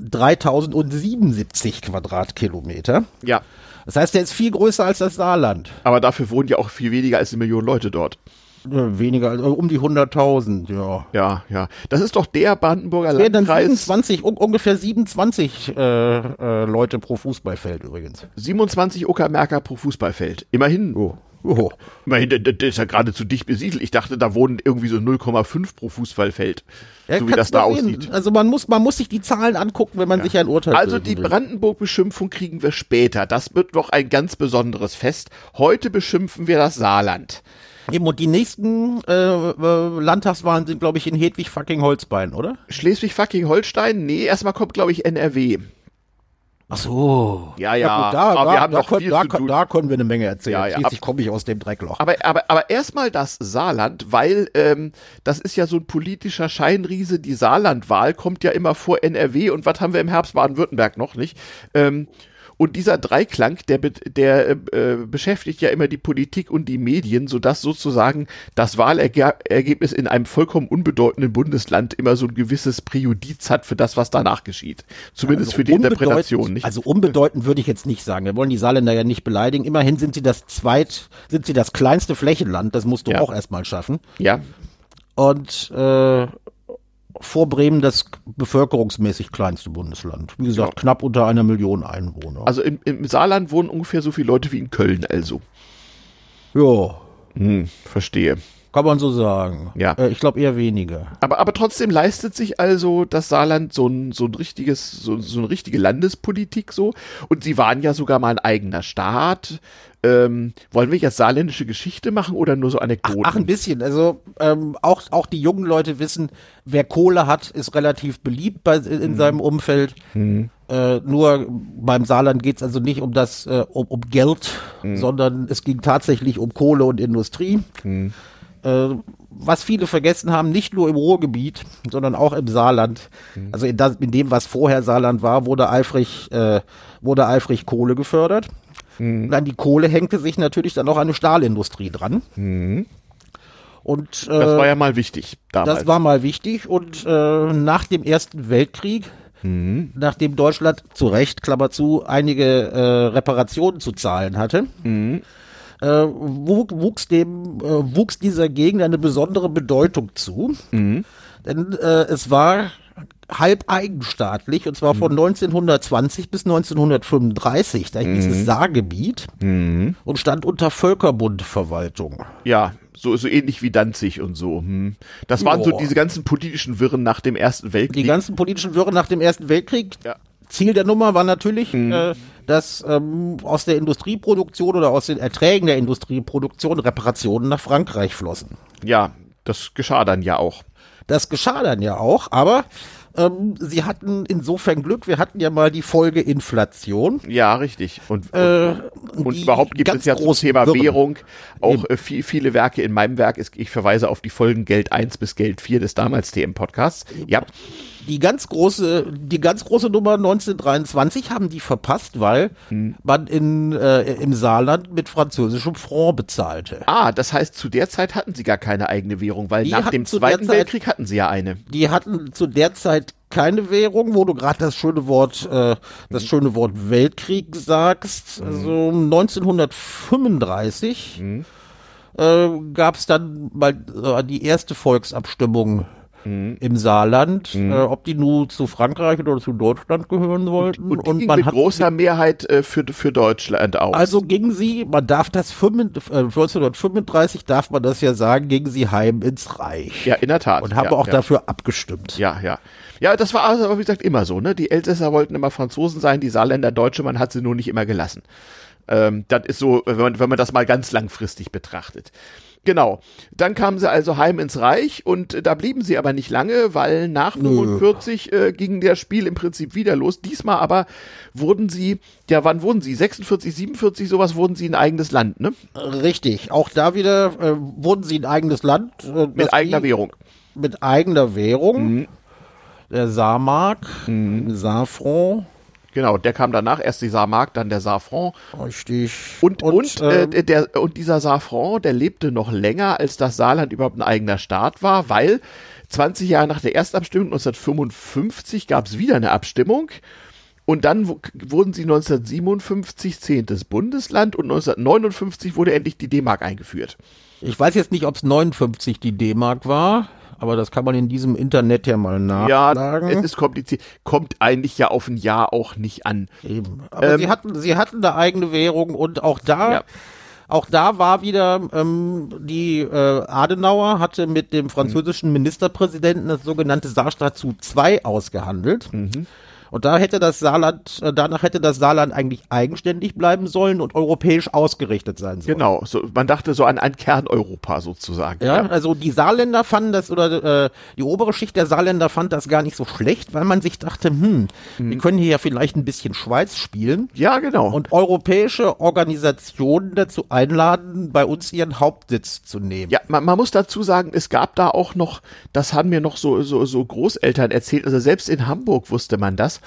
3077 Quadratkilometer. Ja. Das heißt, der ist viel größer als das Saarland. Aber dafür wohnen ja auch viel weniger als eine Million Leute dort. Weniger, also um die 100.000, ja. Ja, ja. Das ist doch der Brandenburger Landkreis. Dann 27, un ungefähr 27 äh, äh, Leute pro Fußballfeld übrigens. 27 Uckermärker pro Fußballfeld. Immerhin. Oh. Oh. Immerhin, das ist ja geradezu dicht besiedelt. Ich dachte, da wohnen irgendwie so 0,5 pro Fußballfeld. Ja, so wie das da aussieht. Also man muss, man muss sich die Zahlen angucken, wenn man ja. sich ein Urteil Also die Brandenburg-Beschimpfung kriegen wir später. Das wird doch ein ganz besonderes Fest. Heute beschimpfen wir das Saarland. Eben, und die nächsten äh, äh, Landtagswahlen sind, glaube ich, in Hedwig fucking Holzbein, oder? Schleswig fucking Holstein? Nee, erstmal kommt, glaube ich, NRW. Ach so. Ja, ja. ja gut, da, aber da, wir haben da, noch viel da, zu da können wir eine Menge erzählen. Ja, ja. Schließlich komme ich aus dem Dreckloch. Aber, aber, aber erstmal das Saarland, weil ähm, das ist ja so ein politischer Scheinriese. Die Saarlandwahl kommt ja immer vor NRW und was haben wir im Herbst Baden-Württemberg noch nicht? Ähm, und dieser Dreiklang, der, der äh, beschäftigt ja immer die Politik und die Medien, sodass sozusagen das Wahlergebnis in einem vollkommen unbedeutenden Bundesland immer so ein gewisses Präjudiz hat für das, was danach geschieht. Zumindest also für die Interpretation nicht. Also unbedeutend würde ich jetzt nicht sagen. Wir wollen die Saarländer ja nicht beleidigen. Immerhin sind sie das zweit, sind sie das kleinste Flächenland. Das musst du ja. auch erstmal schaffen. Ja. Und äh, vor Bremen das bevölkerungsmäßig kleinste Bundesland. Wie gesagt, ja. knapp unter einer Million Einwohner. Also im, im, Saarland wohnen ungefähr so viele Leute wie in Köln, also. Ja. Hm, verstehe. Kann man so sagen. Ja. Äh, ich glaube eher weniger. Aber, aber trotzdem leistet sich also das Saarland so ein, so ein richtiges, so, so eine richtige Landespolitik so. Und sie waren ja sogar mal ein eigener Staat. Ähm, wollen wir jetzt saarländische Geschichte machen oder nur so Anekdoten? Ach, ach ein bisschen. Also ähm, auch, auch die jungen Leute wissen, wer Kohle hat, ist relativ beliebt bei, in mhm. seinem Umfeld. Mhm. Äh, nur beim Saarland geht es also nicht um das äh, um, um Geld, mhm. sondern es ging tatsächlich um Kohle und Industrie. Äh, was viele vergessen haben, nicht nur im Ruhrgebiet, sondern auch im Saarland. Mhm. Also in, das, in, dem, was vorher Saarland war, wurde eifrig, äh, wurde eifrig Kohle gefördert. Mhm. Und an die Kohle hängte sich natürlich dann auch eine Stahlindustrie dran. Mhm. Und, äh, das war ja mal wichtig damals. Das war mal wichtig und äh, nach dem Ersten Weltkrieg, mhm. nachdem Deutschland zu Recht, Klammer zu, einige äh, Reparationen zu zahlen hatte, mhm äh, wuchs dem, äh, wuchs dieser Gegend eine besondere Bedeutung zu. Mhm. Denn äh, es war halb eigenstaatlich und zwar von 1920 mhm. bis 1935. Da hieß mhm. es Saargebiet mhm. und stand unter Völkerbundverwaltung. Ja, so, so ähnlich wie Danzig und so. Hm. Das waren Boah. so diese ganzen politischen Wirren nach dem Ersten Weltkrieg. Die ganzen politischen Wirren nach dem Ersten Weltkrieg. Ja. Ziel der Nummer war natürlich, mhm. äh, dass ähm, aus der Industrieproduktion oder aus den Erträgen der Industrieproduktion Reparationen nach Frankreich flossen. Ja, das geschah dann ja auch. Das geschah dann ja auch, aber ähm, sie hatten insofern Glück, wir hatten ja mal die Folge Inflation. Ja, richtig. Und, äh, und überhaupt gibt es ja zum Thema Wirren. Währung auch äh, viel, viele Werke in meinem Werk. Ist, ich verweise auf die Folgen Geld 1 bis Geld 4 des damals TM-Podcasts. Ja die ganz große, die ganz große Nummer 1923 haben die verpasst, weil hm. man in, äh, im Saarland mit französischem Franc bezahlte. Ah, das heißt, zu der Zeit hatten sie gar keine eigene Währung, weil die nach dem Zweiten Zeit, Weltkrieg hatten sie ja eine. Die hatten zu der Zeit keine Währung, wo du gerade das schöne Wort, äh, das schöne Wort Weltkrieg sagst. Hm. Also 1935 hm. äh, gab es dann mal äh, die erste Volksabstimmung mhm. im Saarland, mhm. äh, ob die nur zu Frankreich oder zu Deutschland gehören wollten. Und, und, und man mit hat großer Mehrheit äh, für, für Deutschland aus. Also gingen sie, man darf das 5, äh, 1935 darf man das ja sagen, gingen sie heim ins Reich. Ja, in der Tat. Und haben ja, auch ja. dafür abgestimmt. Ja, ja. Ja, das war also, wie gesagt, immer so, ne? Die Elsässer wollten immer Franzosen sein, die Saarländer Deutsche, man hat sie nur nicht immer gelassen. Ähm, das ist so, wenn man, wenn man das mal ganz langfristig betrachtet. Genau. Dann kamen sie also heim ins Reich und äh, da blieben sie aber nicht lange, weil nach 45 äh, ging der Spiel im Prinzip wieder los. Diesmal aber wurden sie, ja, wann wurden sie? 46, 47, sowas wurden sie ein eigenes Land, ne? Richtig. Auch da wieder äh, wurden sie ein eigenes Land. Äh, mit eigener Währung. Mit eigener Währung. Mhm. Der Saarmark, mhm. Saarfranc. Genau, der kam danach, erst die Saarmark, dann der Saarfranc. Richtig. Und, und, und, äh, ähm, der, und dieser Saarfranc, der lebte noch länger, als das Saarland überhaupt ein eigener Staat war, weil 20 Jahre nach der Erstabstimmung, 1955, gab es wieder eine Abstimmung. Und dann wurden sie 1957 zehntes Bundesland und 1959 wurde endlich die D-Mark eingeführt. Ich weiß jetzt nicht, ob es 59 die D-Mark war aber das kann man in diesem Internet ja mal nachschlagen. Ja, es ist kompliziert. Kommt eigentlich ja auf ein Jahr auch nicht an. Eben. Aber ähm, sie hatten, sie hatten eine eigene Währung und auch da, ja. auch da war wieder ähm, die äh, Adenauer hatte mit dem französischen Ministerpräsidenten das sogenannte Saarstatut 2 ausgehandelt. Mhm. Und da hätte das Saarland, äh, danach hätte das Saarland eigentlich eigenständig bleiben sollen und europäisch ausgerichtet sein sollen. Genau, so, man dachte so an ein Kerneuropa sozusagen. Ja, ja, also die Saarländer fanden das, oder äh, die obere Schicht der Saarländer fand das gar nicht so schlecht, weil man sich dachte, hm, hm. wir können hier ja vielleicht ein bisschen Schweiz spielen. Ja, genau. Und europäische Organisationen dazu einladen, bei uns ihren Hauptsitz zu nehmen. Ja, man, man muss dazu sagen, es gab da auch noch, das haben mir noch so, so, so Großeltern erzählt, also selbst in Hamburg wusste man das,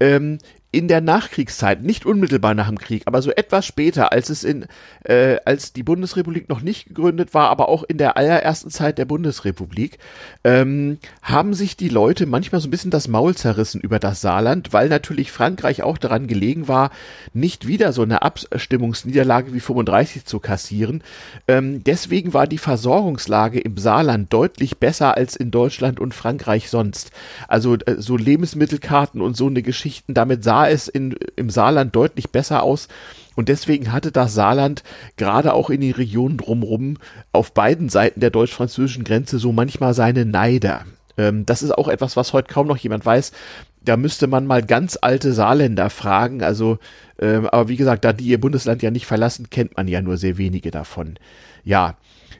ähm, in der Nachkriegszeit, nicht unmittelbar nach dem Krieg, aber so etwas später, als es in, äh, als die Bundesrepublik noch nicht gegründet war, aber auch in der allerersten Zeit der Bundesrepublik, ähm, haben sich die Leute manchmal so ein bisschen das Maul zerrissen über das Saarland, weil natürlich Frankreich auch daran gelegen war, nicht wieder so eine Abstimmungsniederlage wie 35 zu kassieren. Ähm, deswegen war die Versorgungslage im Saarland deutlich besser als in Deutschland und Frankreich sonst. Also äh, so Lebensmittelkarten und so eine Geschichten, damit sah sah es in, im Saarland deutlich besser aus. Und deswegen hatte das Saarland gerade auch in den Regionen drumherum auf beiden Seiten der deutsch-französischen Grenze so manchmal seine Neider. Ähm, das ist auch etwas, was heute kaum noch jemand weiß. Da müsste man mal ganz alte Saarländer fragen. Also, ähm, aber wie gesagt, da die ihr Bundesland ja nicht verlassen, kennt man ja nur sehr wenige davon. Ja,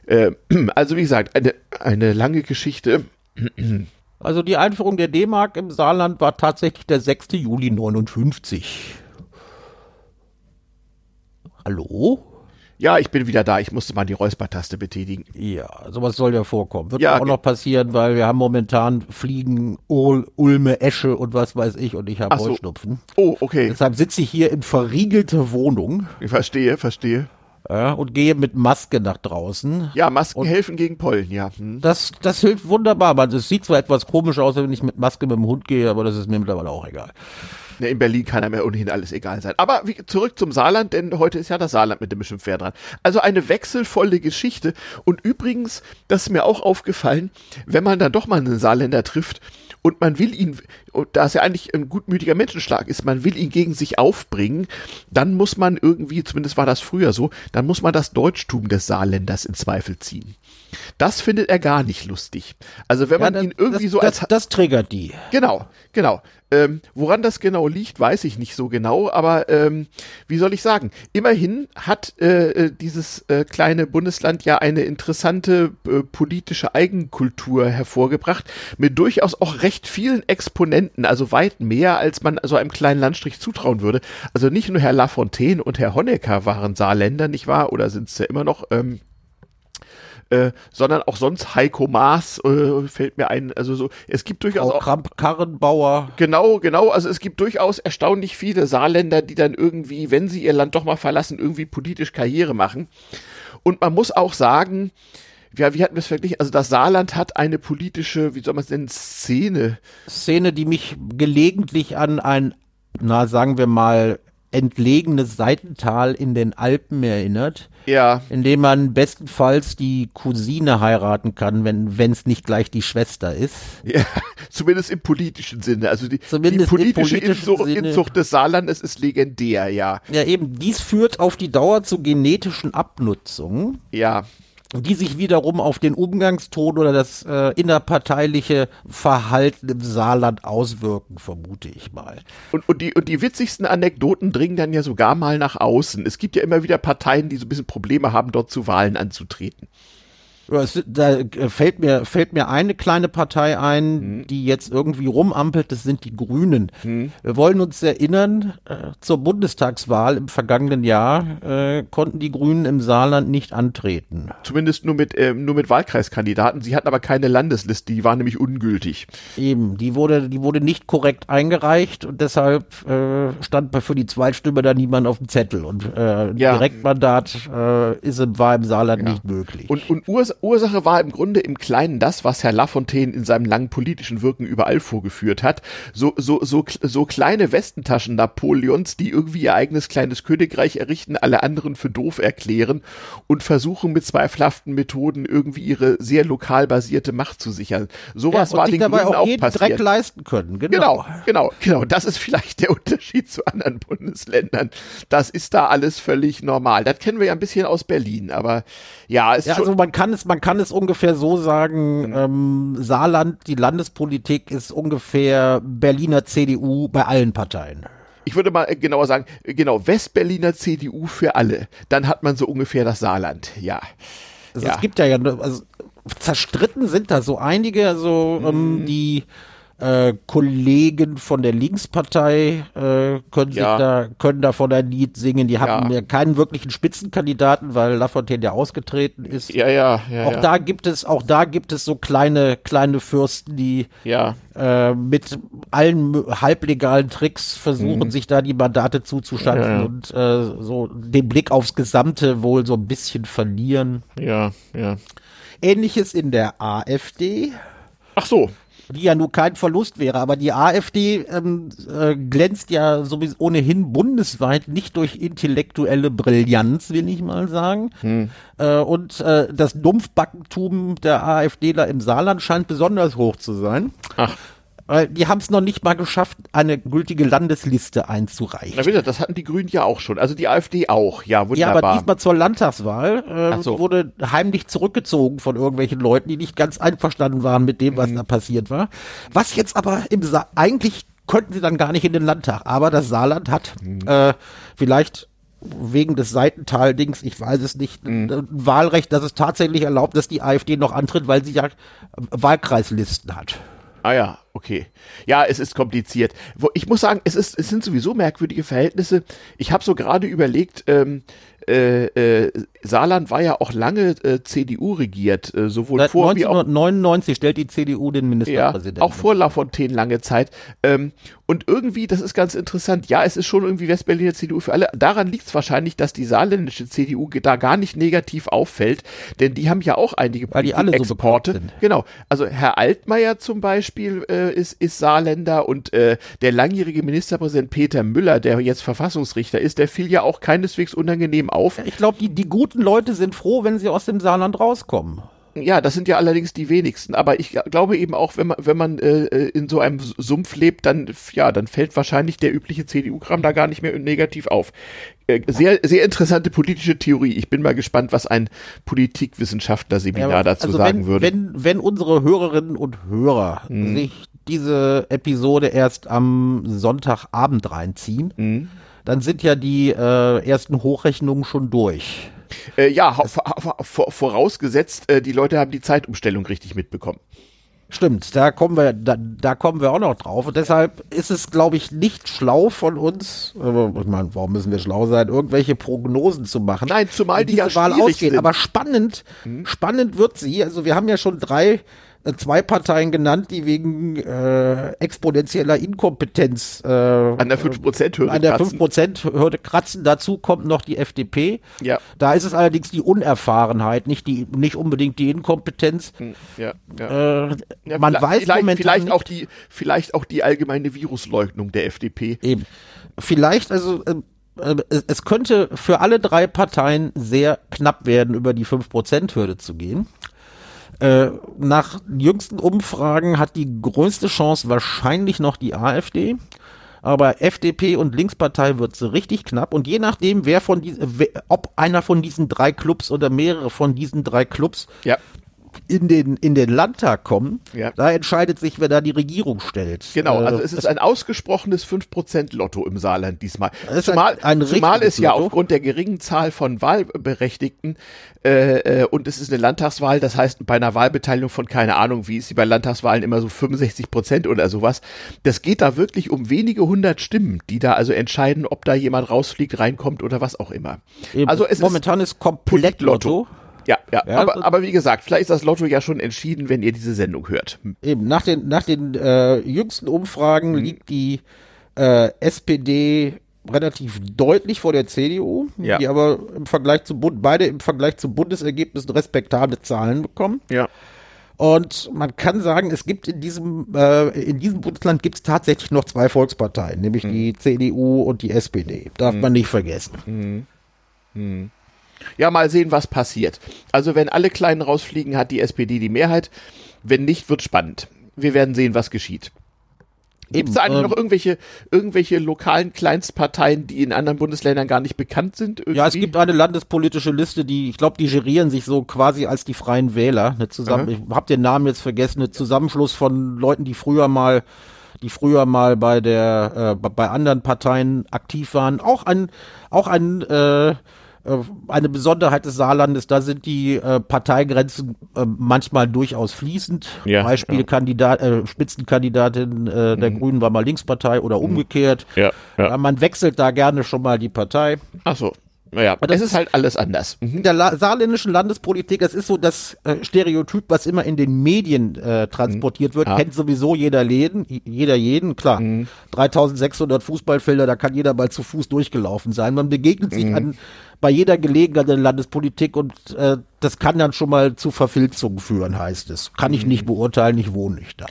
äh, also wie gesagt, eine, eine lange Geschichte. Also die Einführung der D-Mark im Saarland war tatsächlich der 6. Juli 59. Hallo? Ja, ich bin wieder da. Ich musste mal die Räuspertaste betätigen. Ja, sowas soll ja vorkommen. Wird Ja, auch noch passieren, weil wir haben momentan Fliegen, Ul Ulme, Esche und was weiß ich und ich habe Ach so. Heuschnupfen. Oh, okay. Deshalb sitze ich hier in verriegelter Wohnung Ich verstehe, verstehe. Ja, und gehe mit Maske nach draußen. Ja, Masken Und- helfen gegen Pollen, ja. Hm. Das, das hilft wunderbar. Man, es sieht zwar etwas komisch aus, wenn ich mit Maske mit dem Hund gehe, aber das ist mir mittlerweile auch egal. Ne, in Berlin kann einem ja ohnehin alles egal sein. Aber wie, zurück zum Saarland, denn heute ist ja das Saarland mit dem Beschimpfwer dran. Also eine wechselvolle Geschichte. Und übrigens, das ist mir auch aufgefallen, wenn man dann doch mal einen Saarländer trifft und man will ihn, da es ja eigentlich ein gutmütiger Menschenschlag ist, man will ihn gegen sich aufbringen, dann muss man irgendwie, zumindest war das früher so, dann muss man das Deutschtum des Saarländers in Zweifel ziehen. Das findet er gar nicht lustig. Also wenn man Ja, ihn irgendwie das, so als das, das triggert die. Genau, genau. Ähm, woran das genau liegt, weiß ich nicht so genau, aber ähm, wie soll ich sagen? Immerhin hat äh, äh, dieses äh, kleine Bundesland ja eine interessante äh, politische Eigenkultur hervorgebracht, mit durchaus auch recht vielen Exponenten, also weit mehr, als man so einem kleinen Landstrich zutrauen würde. Also nicht nur Herr Lafontaine und Herr Honecker waren Saarländer, nicht wahr? Oder sind es ja immer noch? Ähm, äh, sondern auch sonst Heiko Maas äh, fällt mir ein. Also so, es gibt durchaus Frau auch Kramp-Karrenbauer. Genau, genau. Also es gibt durchaus erstaunlich viele Saarländer, die dann irgendwie, wenn sie ihr Land doch mal verlassen, irgendwie politisch Karriere machen. Und man muss auch sagen, ja, wie hatten wir es verglichen? Also das Saarland hat eine politische, wie soll man es nennen, Szene. Szene, die mich gelegentlich an ein, na sagen wir mal, entlegenes Seitental in den Alpen erinnert, Ja, in dem man bestenfalls die Cousine heiraten kann, wenn es nicht gleich die Schwester ist. ja, zumindest im politischen Sinne. Also die, Zumindest die im politische politischen Inzucht. Inzucht des Saarlandes ist legendär, ja. Ja, eben, dies führt auf die Dauer zu genetischen Abnutzungen. Ja, die sich wiederum auf den Umgangston oder das äh, innerparteiliche Verhalten im Saarland auswirken, vermute ich mal. Und, und, die, und die witzigsten Anekdoten dringen dann ja sogar mal nach außen. Es gibt ja immer wieder Parteien, die so ein bisschen Probleme haben, dort zu Wahlen anzutreten. Da äh, fällt mir, fällt mir eine kleine Partei ein, Mhm. die jetzt irgendwie rumampelt, das sind die Grünen. Wir wollen uns erinnern, äh, zur Bundestagswahl im vergangenen Jahr äh, konnten die Grünen im Saarland nicht antreten. Zumindest nur mit, ähm, nur mit Wahlkreiskandidaten. Sie hatten aber keine Landesliste, die war nämlich ungültig. Eben, die wurde, die wurde nicht korrekt eingereicht und deshalb äh, stand für die Zweitstimme da niemand auf dem Zettel. Und äh, Ja. Direktmandat äh, ist im, war im Saarland Ja. nicht möglich. Und, und Urs Ursache war im Grunde im Kleinen das, was Herr Lafontaine in seinem langen politischen Wirken überall vorgeführt hat. So, so, so, so kleine Westentaschen Napoleons, die irgendwie ihr eigenes kleines Königreich errichten, alle anderen für doof erklären und versuchen mit zweifelhaften Methoden irgendwie ihre sehr lokal basierte Macht zu sichern. Sowas und war den dabei Grünen auch auch passiert. Dreck leisten können. Genau. Genau, genau, genau. Das ist vielleicht der Unterschied zu anderen Bundesländern. Das ist da alles völlig normal. Das kennen wir ja ein bisschen aus Berlin, aber ja, ist Ja, also man kann es, man kann es ungefähr so sagen, ähm, Saarland, die Landespolitik ist ungefähr Berliner CDU bei allen Parteien. ich würde mal äh, genauer sagen, äh, genau, Westberliner CDU für alle. Dann hat man so ungefähr das Saarland, ja. Also Ja. es gibt ja, ja also zerstritten sind da so einige, also Mhm. ähm, die äh, Kollegen von der Linkspartei äh, können sich Ja. da können davon ein Lied singen. Die hatten Ja. ja keinen wirklichen Spitzenkandidaten, weil Lafontaine ja ausgetreten ist. Ja, ja, ja. auch ja. da gibt es, auch da gibt es so kleine kleine Fürsten, die ja. äh, mit allen halblegalen Tricks versuchen, sich da die Mandate zuzuschanzen Mhm. Und äh, so den Blick aufs Gesamte wohl so ein bisschen verlieren. Ja, ja. Ähnliches in der AfD, Ach so. Die ja nur kein Verlust wäre, aber die AfD ähm, äh, glänzt ja sowieso ohnehin bundesweit nicht durch intellektuelle Brillanz, will ich mal sagen. Äh, und äh, das Dumpfbackentum der AfDler im Saarland scheint besonders hoch zu sein. Ach, Weil die haben es noch nicht mal geschafft, eine gültige Landesliste einzureichen. na wieder, das hatten die Grünen ja auch schon. Also die AfD auch, ja, Ja, wunderbar. aber diesmal zur Landtagswahl Ach so. wurde heimlich zurückgezogen von irgendwelchen Leuten, die nicht ganz einverstanden waren mit dem, was Mhm. da passiert war. Was jetzt aber im Sa eigentlich könnten sie dann gar nicht in den Landtag, aber das Saarland hat Mhm. äh, vielleicht wegen des Seitental-Dings, ich weiß es nicht, Mhm. ein Wahlrecht, das es tatsächlich erlaubt, dass die AfD noch antritt, weil sie ja äh, Wahlkreislisten hat. Ah ja, okay. Ja, es ist kompliziert. Ich muss sagen, es, ist, es sind sowieso merkwürdige Verhältnisse. Ich habe so gerade überlegt, ähm, äh, äh, Saarland war ja auch lange äh, CDU regiert, äh, sowohl Seit vor 1999 wie auch, stellt die CDU den Ministerpräsidenten. Ja, auch vor Lafontaine lange Zeit. Ähm, und irgendwie, das ist ganz interessant, ja, es ist schon irgendwie Westberliner CDU für alle. Daran liegt es wahrscheinlich, dass die saarländische CDU da gar nicht negativ auffällt, denn die haben ja auch einige Weil die alle Exporte. So genau. Also Herr Altmaier zum Beispiel äh, ist, ist Saarländer und äh, der langjährige Ministerpräsident Peter Müller, der jetzt Verfassungsrichter ist, der fiel ja auch keineswegs unangenehm auf. Ich glaube, die, die guten Leute sind froh, wenn sie aus dem Saarland rauskommen. Ja, das sind ja allerdings die wenigsten. Aber ich glaube eben auch, wenn man, wenn man äh, äh in so einem Sumpf lebt, dann, ja, dann fällt wahrscheinlich der übliche CDU-Kram da gar nicht mehr negativ auf. Äh, sehr, sehr interessante politische Theorie. Ich bin mal gespannt, was ein Politikwissenschaftler-Seminar ja, dazu also sagen wenn, würde. Wenn, wenn unsere Hörerinnen und Hörer mhm. sich diese Episode erst am Sonntagabend reinziehen, mhm dann sind ja die äh, ersten Hochrechnungen schon durch. Äh, ja, vorausgesetzt, äh, die Leute haben die Zeitumstellung richtig mitbekommen. Stimmt, da kommen wir, da, da kommen wir auch noch drauf. Und deshalb ist es, glaube ich, nicht schlau von uns, aber ich meine, warum müssen wir schlau sein, irgendwelche Prognosen zu machen. Nein, zumal die ja Wahl ausgehen. Sind. Aber spannend, hm. spannend wird sie. Also wir haben ja schon drei äh, zwei Parteien genannt, die wegen äh, exponentieller Inkompetenz äh, an der 5%-Hürde an der 5%-Hürde kratzen. Dazu kommt noch die FDP. Ja. Da ist es allerdings die Unerfahrenheit, nicht die nicht unbedingt die Inkompetenz. Hm, ja, ja. Äh, ja man weiß vielleicht, momentan vielleicht auch die vielleicht auch die allgemeine Virusleugnung der FDP. Eben. Vielleicht also äh, äh es könnte für alle drei Parteien sehr knapp werden, über die 5%-Hürde zu gehen. Äh, nach jüngsten Umfragen hat die größte Chance wahrscheinlich noch die AfD. Aber FDP und Linkspartei wird so richtig knapp. Und je nachdem, wer von diesen, ob einer von diesen drei Clubs oder mehrere von diesen drei Clubs ja in den, in den Landtag kommen, ja. da entscheidet sich, wer da die Regierung stellt. Genau, also äh, es ist ein ausgesprochenes 5% Lotto im Saarland diesmal. Zumal, ein, ein zumal es ja aufgrund der geringen Zahl von Wahlberechtigten äh, äh, und es ist eine Landtagswahl, das heißt bei einer Wahlbeteiligung von keine Ahnung, wie ist sie bei Landtagswahlen immer so 65 Prozent oder sowas. Das geht da wirklich um wenige hundert Stimmen, die da also entscheiden, ob da jemand rausfliegt, reinkommt oder was auch immer. Eben. Also es momentan ist, ist komplett Lotto. Lotto. Ja, ja, ja aber, aber wie gesagt, vielleicht ist das Lotto ja schon entschieden, wenn ihr diese Sendung hört. Eben, nach den, nach den äh, jüngsten Umfragen mhm. liegt die äh, SPD relativ deutlich vor der CDU, ja. die aber im Vergleich zu Bund, beide im Vergleich zum Bundesergebnis respektable Zahlen bekommen. Ja. Und man kann sagen, es gibt in diesem, äh, in diesem Bundesland gibt es tatsächlich noch zwei Volksparteien, nämlich mhm. die CDU und die SPD. Darf mhm. man nicht vergessen. Mhm. Mhm. Ja, mal sehen, was passiert. Also wenn alle Kleinen rausfliegen, hat die SPD die Mehrheit. Wenn nicht, wird spannend. Wir werden sehen, was geschieht. Gibt es eigentlich ähm, noch irgendwelche, irgendwelche lokalen Kleinstparteien, die in anderen Bundesländern gar nicht bekannt sind? Irgendwie? Ja, es gibt eine landespolitische Liste, die, ich glaube, die gerieren sich so quasi als die Freien Wähler. Eine zusammen, ich habe den Namen jetzt vergessen, eine Zusammenschluss von Leuten, die früher mal die früher mal bei der äh, bei anderen Parteien aktiv waren. Auch ein auch ein äh, eine Besonderheit des Saarlandes, da sind die äh, Parteigrenzen äh, manchmal durchaus fließend. Ja, Beispiel ja. Kandidat, äh, Spitzenkandidatin äh, der mhm. Grünen war mal Linkspartei oder mhm. umgekehrt. Ja, ja. man wechselt da gerne schon mal die Partei. Ach so. Naja, das es ist halt alles anders. Mhm. In der La saarländischen Landespolitik, das ist so das äh, Stereotyp, was immer in den Medien äh, transportiert wird, mhm. kennt sowieso jeder Läden, jeder jeden, klar. Mhm. 3600 Fußballfelder, da kann jeder mal zu Fuß durchgelaufen sein. Man begegnet sich mhm. an bei jeder Gelegenheit in der Landespolitik und äh, das kann dann schon mal zu Verfilzungen führen, heißt es. Kann ich nicht mhm. beurteilen, ich wohne nicht da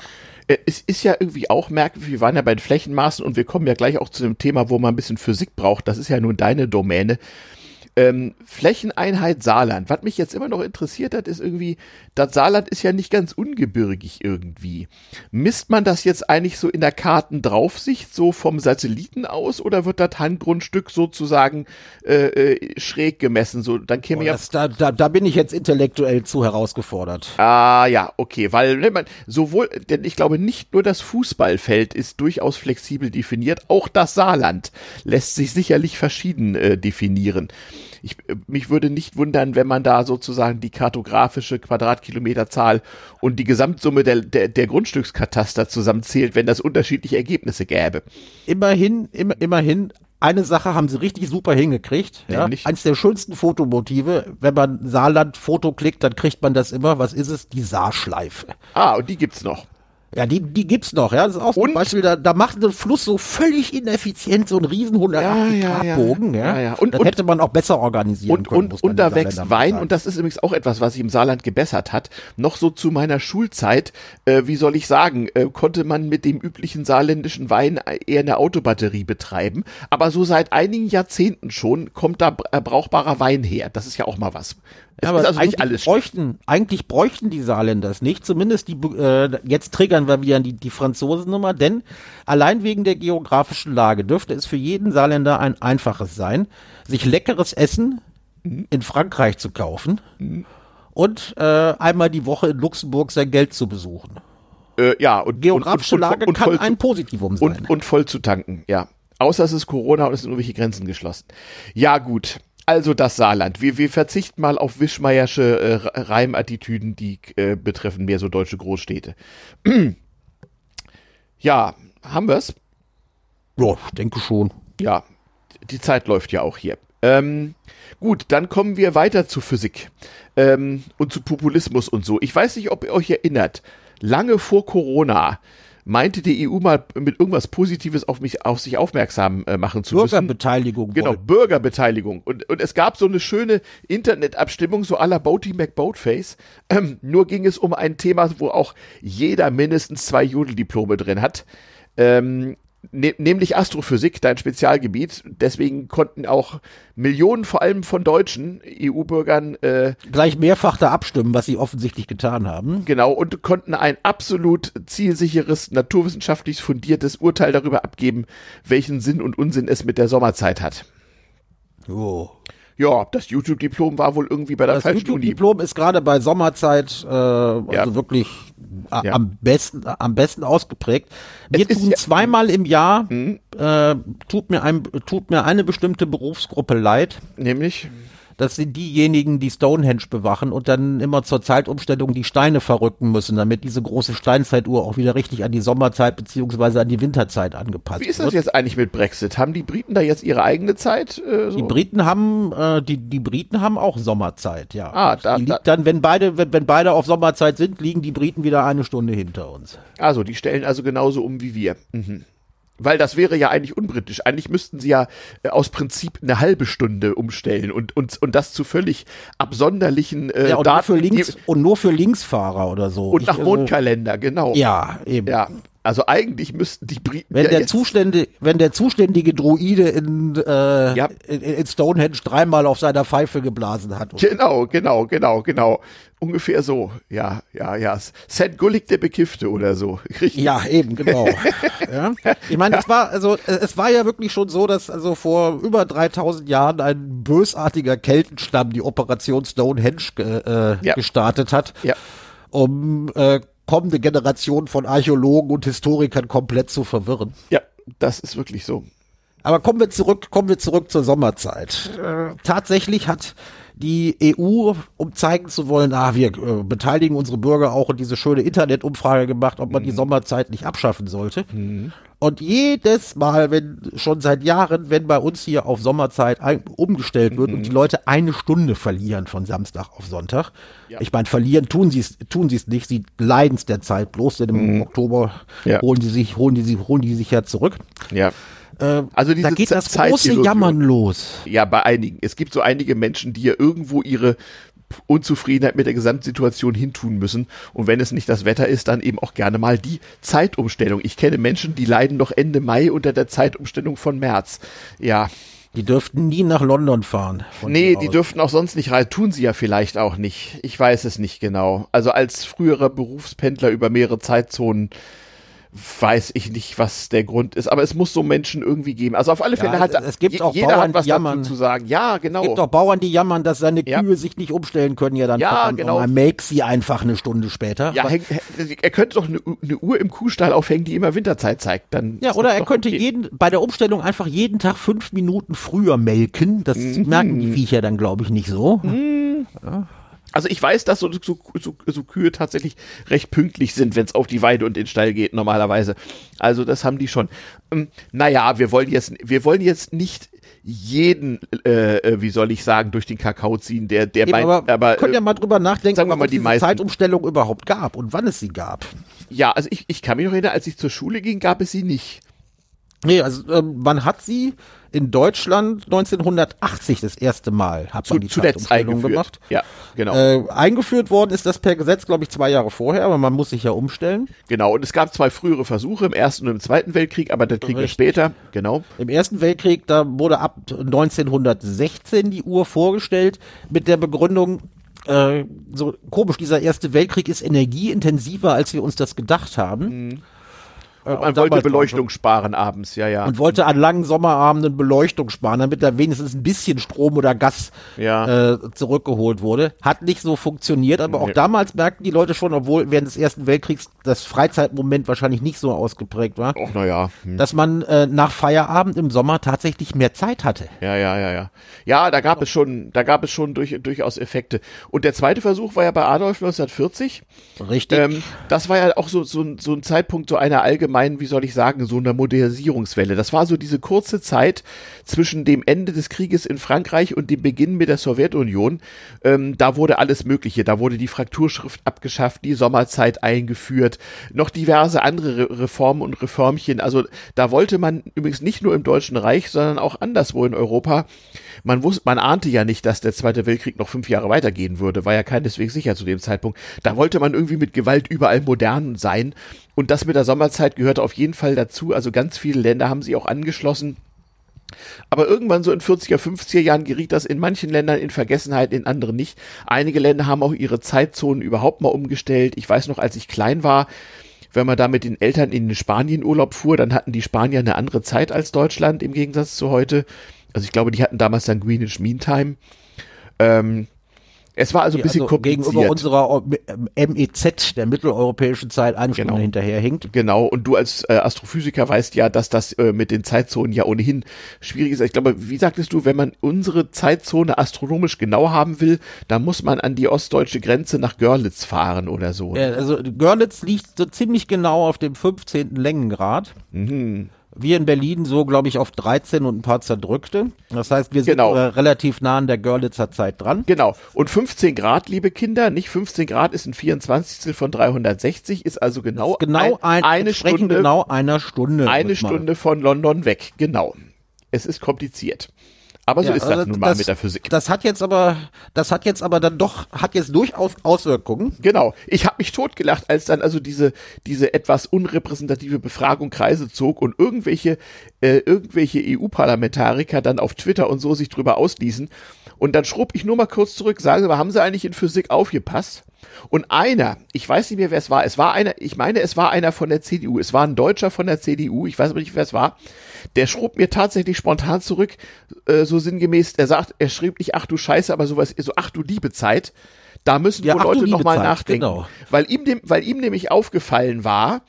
äh, es ist ja irgendwie auch merkwürdig, wir waren ja bei den Flächenmaßen und wir kommen ja gleich auch zu dem Thema, wo man ein bisschen Physik braucht. Das ist ja nun deine Domäne. Ähm, Flächeneinheit Saarland. Was mich jetzt immer noch interessiert hat, ist irgendwie, das Saarland ist ja nicht ganz ungebirgig irgendwie. Misst man das jetzt eigentlich so in der Kartendraufsicht, so vom Satelliten aus, oder wird das Handgrundstück sozusagen äh, äh, schräg gemessen? So, dann käme oh, ja. Das, da, da, da bin ich jetzt intellektuell zu herausgefordert. Ah ja, okay, weil ne, man, sowohl, denn ich glaube, nicht nur das Fußballfeld ist durchaus flexibel definiert, auch das Saarland lässt sich sicherlich verschieden äh, definieren. Ich, mich würde nicht wundern, wenn man da sozusagen die kartografische Quadratkilometerzahl und die Gesamtsumme der, der, der Grundstückskataster zusammenzählt, wenn das unterschiedliche Ergebnisse gäbe. Immerhin, im, immerhin eine Sache haben sie richtig super hingekriegt. Ja? Eins der schönsten Fotomotive. Wenn man Saarland-Foto klickt, dann kriegt man das immer. Was ist es? Die Saarschleife. Ah, und die gibt's noch. Ja, die, die gibt's noch, ja. Das ist auch so ein Beispiel, da, da macht ein Fluss so völlig ineffizient so einen riesen 180 ja, ja, Bogen, ja. ja. ja. Und, das und, hätte man auch besser organisieren und, können. Und, und da wächst Wein, und das ist übrigens auch etwas, was sich im Saarland gebessert hat. Noch so zu meiner Schulzeit, äh, wie soll ich sagen, äh, konnte man mit dem üblichen saarländischen Wein eher eine Autobatterie betreiben. Aber so seit einigen Jahrzehnten schon kommt da brauchbarer Wein her. Das ist ja auch mal was. Ja, aber also eigentlich, alles bräuchten, eigentlich bräuchten die Saarländer es nicht. Zumindest die, äh, jetzt triggern wir wieder die, die Franzosennummer, denn allein wegen der geografischen Lage dürfte es für jeden Saarländer ein einfaches sein, sich leckeres Essen mhm. in Frankreich zu kaufen mhm. und äh, einmal die Woche in Luxemburg sein Geld zu besuchen. Äh, ja, und geografische und, und, Lage kann ein Positivum sein. Und, und voll zu tanken, ja. Außer es ist Corona und es sind irgendwelche Grenzen geschlossen. Ja, gut. Also das Saarland. Wir, wir verzichten mal auf Wischmeiersche äh, Reimattitüden, die äh, betreffen mehr so deutsche Großstädte. ja, haben wir's? Ja, ich denke schon. Ja, die Zeit läuft ja auch hier. Ähm, gut, dann kommen wir weiter zu Physik ähm, und zu Populismus und so. Ich weiß nicht, ob ihr euch erinnert. Lange vor Corona meinte die EU mal mit irgendwas Positives auf mich, auf sich aufmerksam äh, machen zu müssen. Bürgerbeteiligung. Genau. Bürgerbeteiligung. Und, und es gab so eine schöne Internetabstimmung, so à la Boaty McBoatface. Ähm, nur ging es um ein Thema, wo auch jeder mindestens zwei Jodeldiplome drin hat. Ähm, ne, nämlich Astrophysik, dein Spezialgebiet. Deswegen konnten auch Millionen, vor allem von deutschen EU-Bürgern, äh, gleich mehrfach da abstimmen, was sie offensichtlich getan haben. Genau, und konnten ein absolut zielsicheres, naturwissenschaftlich fundiertes Urteil darüber abgeben, welchen Sinn und Unsinn es mit der Sommerzeit hat. Oh. Ja, das YouTube-Diplom war wohl irgendwie bei der das falschen YouTube-Diplom ist gerade bei Sommerzeit äh, also ja. wirklich ja. am besten am besten ausgeprägt. Wir tun ja zweimal im Jahr mhm. äh, tut mir ein tut mir eine bestimmte Berufsgruppe leid. Nämlich das sind diejenigen, die Stonehenge bewachen und dann immer zur Zeitumstellung die Steine verrücken müssen, damit diese große Steinzeituhr auch wieder richtig an die Sommerzeit beziehungsweise an die Winterzeit angepasst wird. Wie ist das wird. jetzt eigentlich mit Brexit? Haben die Briten da jetzt ihre eigene Zeit? Äh, so? Die Briten haben, äh, die, die Briten haben auch Sommerzeit, ja. Ah, da, die liegt da, dann, wenn beide, wenn, wenn beide auf Sommerzeit sind, liegen die Briten wieder eine Stunde hinter uns. Also, die stellen also genauso um wie wir. Mhm. Weil das wäre ja eigentlich unbritisch. Eigentlich müssten sie ja äh, aus Prinzip eine halbe Stunde umstellen und, und, und das zu völlig absonderlichen äh, ja, und Daten. Nur für Links, und nur für Linksfahrer oder so. Und ich, nach also Mondkalender, genau. Ja, eben. Ja, also eigentlich müssten die Briten. Wenn, ja der, Zustände, wenn der zuständige Druide in, äh, ja. in, in, Stonehenge dreimal auf seiner Pfeife geblasen hat. Genau, genau, genau, genau. Ungefähr so. Ja, ja, ja. St. Gullig der Bekiffte oder so. Richtig. Ja, eben, genau. ja. Ich meine, es war, also, es war ja wirklich schon so, dass also vor über 3000 Jahren ein bösartiger Keltenstamm die Operation Stonehenge äh, gestartet hat. Ja um äh, kommende Generation von Archäologen und Historikern komplett zu verwirren. Ja, das ist wirklich so. Aber kommen wir zurück, kommen wir zurück zur Sommerzeit. Äh, tatsächlich hat die EU, um zeigen zu wollen, ah, wir äh, beteiligen unsere Bürger auch in diese schöne Internetumfrage gemacht, ob man mhm. die Sommerzeit nicht abschaffen sollte. Mhm. Und jedes Mal, wenn schon seit Jahren, wenn bei uns hier auf Sommerzeit ein, umgestellt wird mhm. und die Leute eine Stunde verlieren von Samstag auf Sonntag, ja. ich meine, verlieren tun sie es tun sie es nicht, sie leiden es der Zeit bloß, denn im mhm. Oktober ja. holen sie sich holen die sich holen die sich ja zurück. Ja. Äh, also diese da geht das große Jammern los. Ja, bei einigen. Es gibt so einige Menschen, die ja irgendwo ihre Unzufriedenheit mit der Gesamtsituation hintun müssen. Und wenn es nicht das Wetter ist, dann eben auch gerne mal die Zeitumstellung. Ich kenne Menschen, die leiden noch Ende Mai unter der Zeitumstellung von März. Ja. Die dürften nie nach London fahren. Nee, die dürften auch sonst nicht rein. Tun sie ja vielleicht auch nicht. Ich weiß es nicht genau. Also als früherer Berufspendler über mehrere Zeitzonen weiß ich nicht, was der Grund ist, aber es muss so Menschen irgendwie geben. Also auf alle Fälle Ja, hat es- es gibt auch jeder Bauern, hat was die jammern. dazu zu sagen. Ja, genau. Es gibt auch Bauern, die jammern, dass seine Ja. Kühe sich nicht umstellen können. Ja, dann Ja, verdammt genau. nochmal, make sie einfach eine Stunde später. ja, häng, er könnte doch eine, eine Uhr im Kuhstall aufhängen, die immer Winterzeit zeigt. Dann Ja, oder er könnte okay. jeden, bei der Umstellung einfach jeden Tag fünf Minuten früher melken. Das Mhm. merken die Viecher dann, glaube ich, nicht so. Also ich weiß, dass so, so, so, so Kühe tatsächlich recht pünktlich sind, wenn es auf die Weide und den Stall geht normalerweise. Also das haben die schon. Ähm, naja, wir wollen jetzt, wir wollen jetzt nicht jeden, äh, äh, wie soll ich sagen, durch den Kakao ziehen, der, der Eben, bei, aber, aber könnt äh, ja mal drüber nachdenken, sagen wir mal, es die meisten- Zeitumstellung überhaupt gab und wann es sie gab. ja, also ich, ich kann mich noch erinnern, als ich zur Schule ging, gab es sie nicht. Nee, also ähm, man hat sie in Deutschland 1980 das erste Mal hat Zu, man die zuletzt Zeitumstellung eingeführt. gemacht. Ja, genau. Äh, eingeführt worden ist das per Gesetz, glaube ich, zwei Jahre vorher, aber man muss sich ja umstellen. Genau, und es gab zwei frühere Versuche im Ersten und im Zweiten Weltkrieg, aber das kriegen wir Richtig. später. Genau. Im Ersten Weltkrieg, da wurde ab 1916 die Uhr vorgestellt mit der Begründung, äh, so komisch, dieser Erste Weltkrieg ist energieintensiver, als wir uns das gedacht haben. Äh, Man und wollte Beleuchtung sparen abends, ja, ja. Und wollte an langen Sommerabenden Beleuchtung sparen, damit da wenigstens ein bisschen Strom oder Gas Ja. äh, zurückgeholt wurde. Hat nicht so funktioniert, aber auch Nee. damals merkten die Leute schon, obwohl während des Ersten Weltkriegs das Freizeitmoment wahrscheinlich nicht so ausgeprägt war, Och, naja. Hm. dass man äh, nach Feierabend im Sommer tatsächlich mehr Zeit hatte. Ja, ja, ja, ja. Ja, da gab es schon, da gab es schon durch, durchaus Effekte. Und der zweite Versuch war ja bei Adolf 1940. Richtig. Ähm, das war ja auch so, so, ein- so ein Zeitpunkt so einer allgemeinen, wie soll ich sagen, so einer Modernisierungswelle. Das war so diese kurze Zeit zwischen dem Ende des Krieges in Frankreich und dem Beginn mit der Sowjetunion. Ähm, da wurde alles Mögliche. Da wurde die Frakturschrift abgeschafft, die Sommerzeit eingeführt, noch diverse andere Re Reformen und Reformchen. Also da wollte man übrigens nicht nur im Deutschen Reich, sondern auch anderswo in Europa. Man wusste, man ahnte ja nicht, dass der Zweite Weltkrieg noch fünf Jahre weitergehen würde, war ja keineswegs sicher zu dem Zeitpunkt. Da wollte man irgendwie mit Gewalt überall modern sein. Und das mit der Sommerzeit gehörte auf jeden Fall dazu. Also ganz viele Länder haben sich auch angeschlossen. Aber irgendwann so in 40er, 50er Jahren geriet das in manchen Ländern in Vergessenheit, in anderen nicht. Einige Länder haben auch ihre Zeitzonen überhaupt mal umgestellt. Ich weiß noch, als ich klein war, wenn man da mit den Eltern in den Spanienurlaub fuhr, dann hatten die Spanier eine andere Zeit als Deutschland im Gegensatz zu heute. Also ich glaube, die hatten damals dann Greenwich Mean Time. Ähm, es war also ein bisschen also kompliziert. gegenüber unserer äh, MEZ, der mitteleuropäischen Zeit, eine Stunde Genau. hinterherhinkt. Genau, und du als äh, Astrophysiker weißt ja, dass das äh, mit den Zeitzonen ja ohnehin schwierig ist. Ich glaube, wie sagtest du, wenn man unsere Zeitzone astronomisch genau haben will, dann muss man an die ostdeutsche Grenze nach Görlitz fahren oder so. Also Görlitz liegt so ziemlich genau auf dem 15. Längengrad. Mhm. Wir in Berlin so, glaube ich, auf 13 und ein paar zerdrückte. Das heißt, wir sind Genau. äh, relativ nah an der Görlitzer Zeit dran. Genau. Und 15 Grad, liebe Kinder, nicht 15 Grad ist ein 24. von 360, ist also genau, Genau ein, eine entsprechen Stunde, genau einer Stunde. eine Stunde von London weg. Genau. Es ist kompliziert. Aber so Ja, ist das also nun mal mit der Physik. Das hat jetzt aber, das hat jetzt aber dann doch, hat jetzt durchaus Auswirkungen. Genau. Ich habe mich totgelacht, als dann also diese diese etwas unrepräsentative Befragung Kreise zog und irgendwelche äh, irgendwelche EU-Parlamentariker dann auf Twitter und so sich drüber ausließen. Und dann schrub ich nur mal kurz zurück, sagen Sie mal, haben Sie eigentlich in Physik aufgepasst? Und einer, ich weiß nicht mehr, wer es war, es war einer, ich meine, es war einer von der CDU, es war ein Deutscher von der CDU, ich weiß aber nicht, wer es war, der schrub mir tatsächlich spontan zurück, äh, so sinngemäß, er sagt, er schrieb nicht, ach du Scheiße, aber sowas, so, ach du liebe Zeit, da müssen Ja, wohl Leute nochmal nachdenken. genau. Weil ihm, dem, weil ihm nämlich aufgefallen war,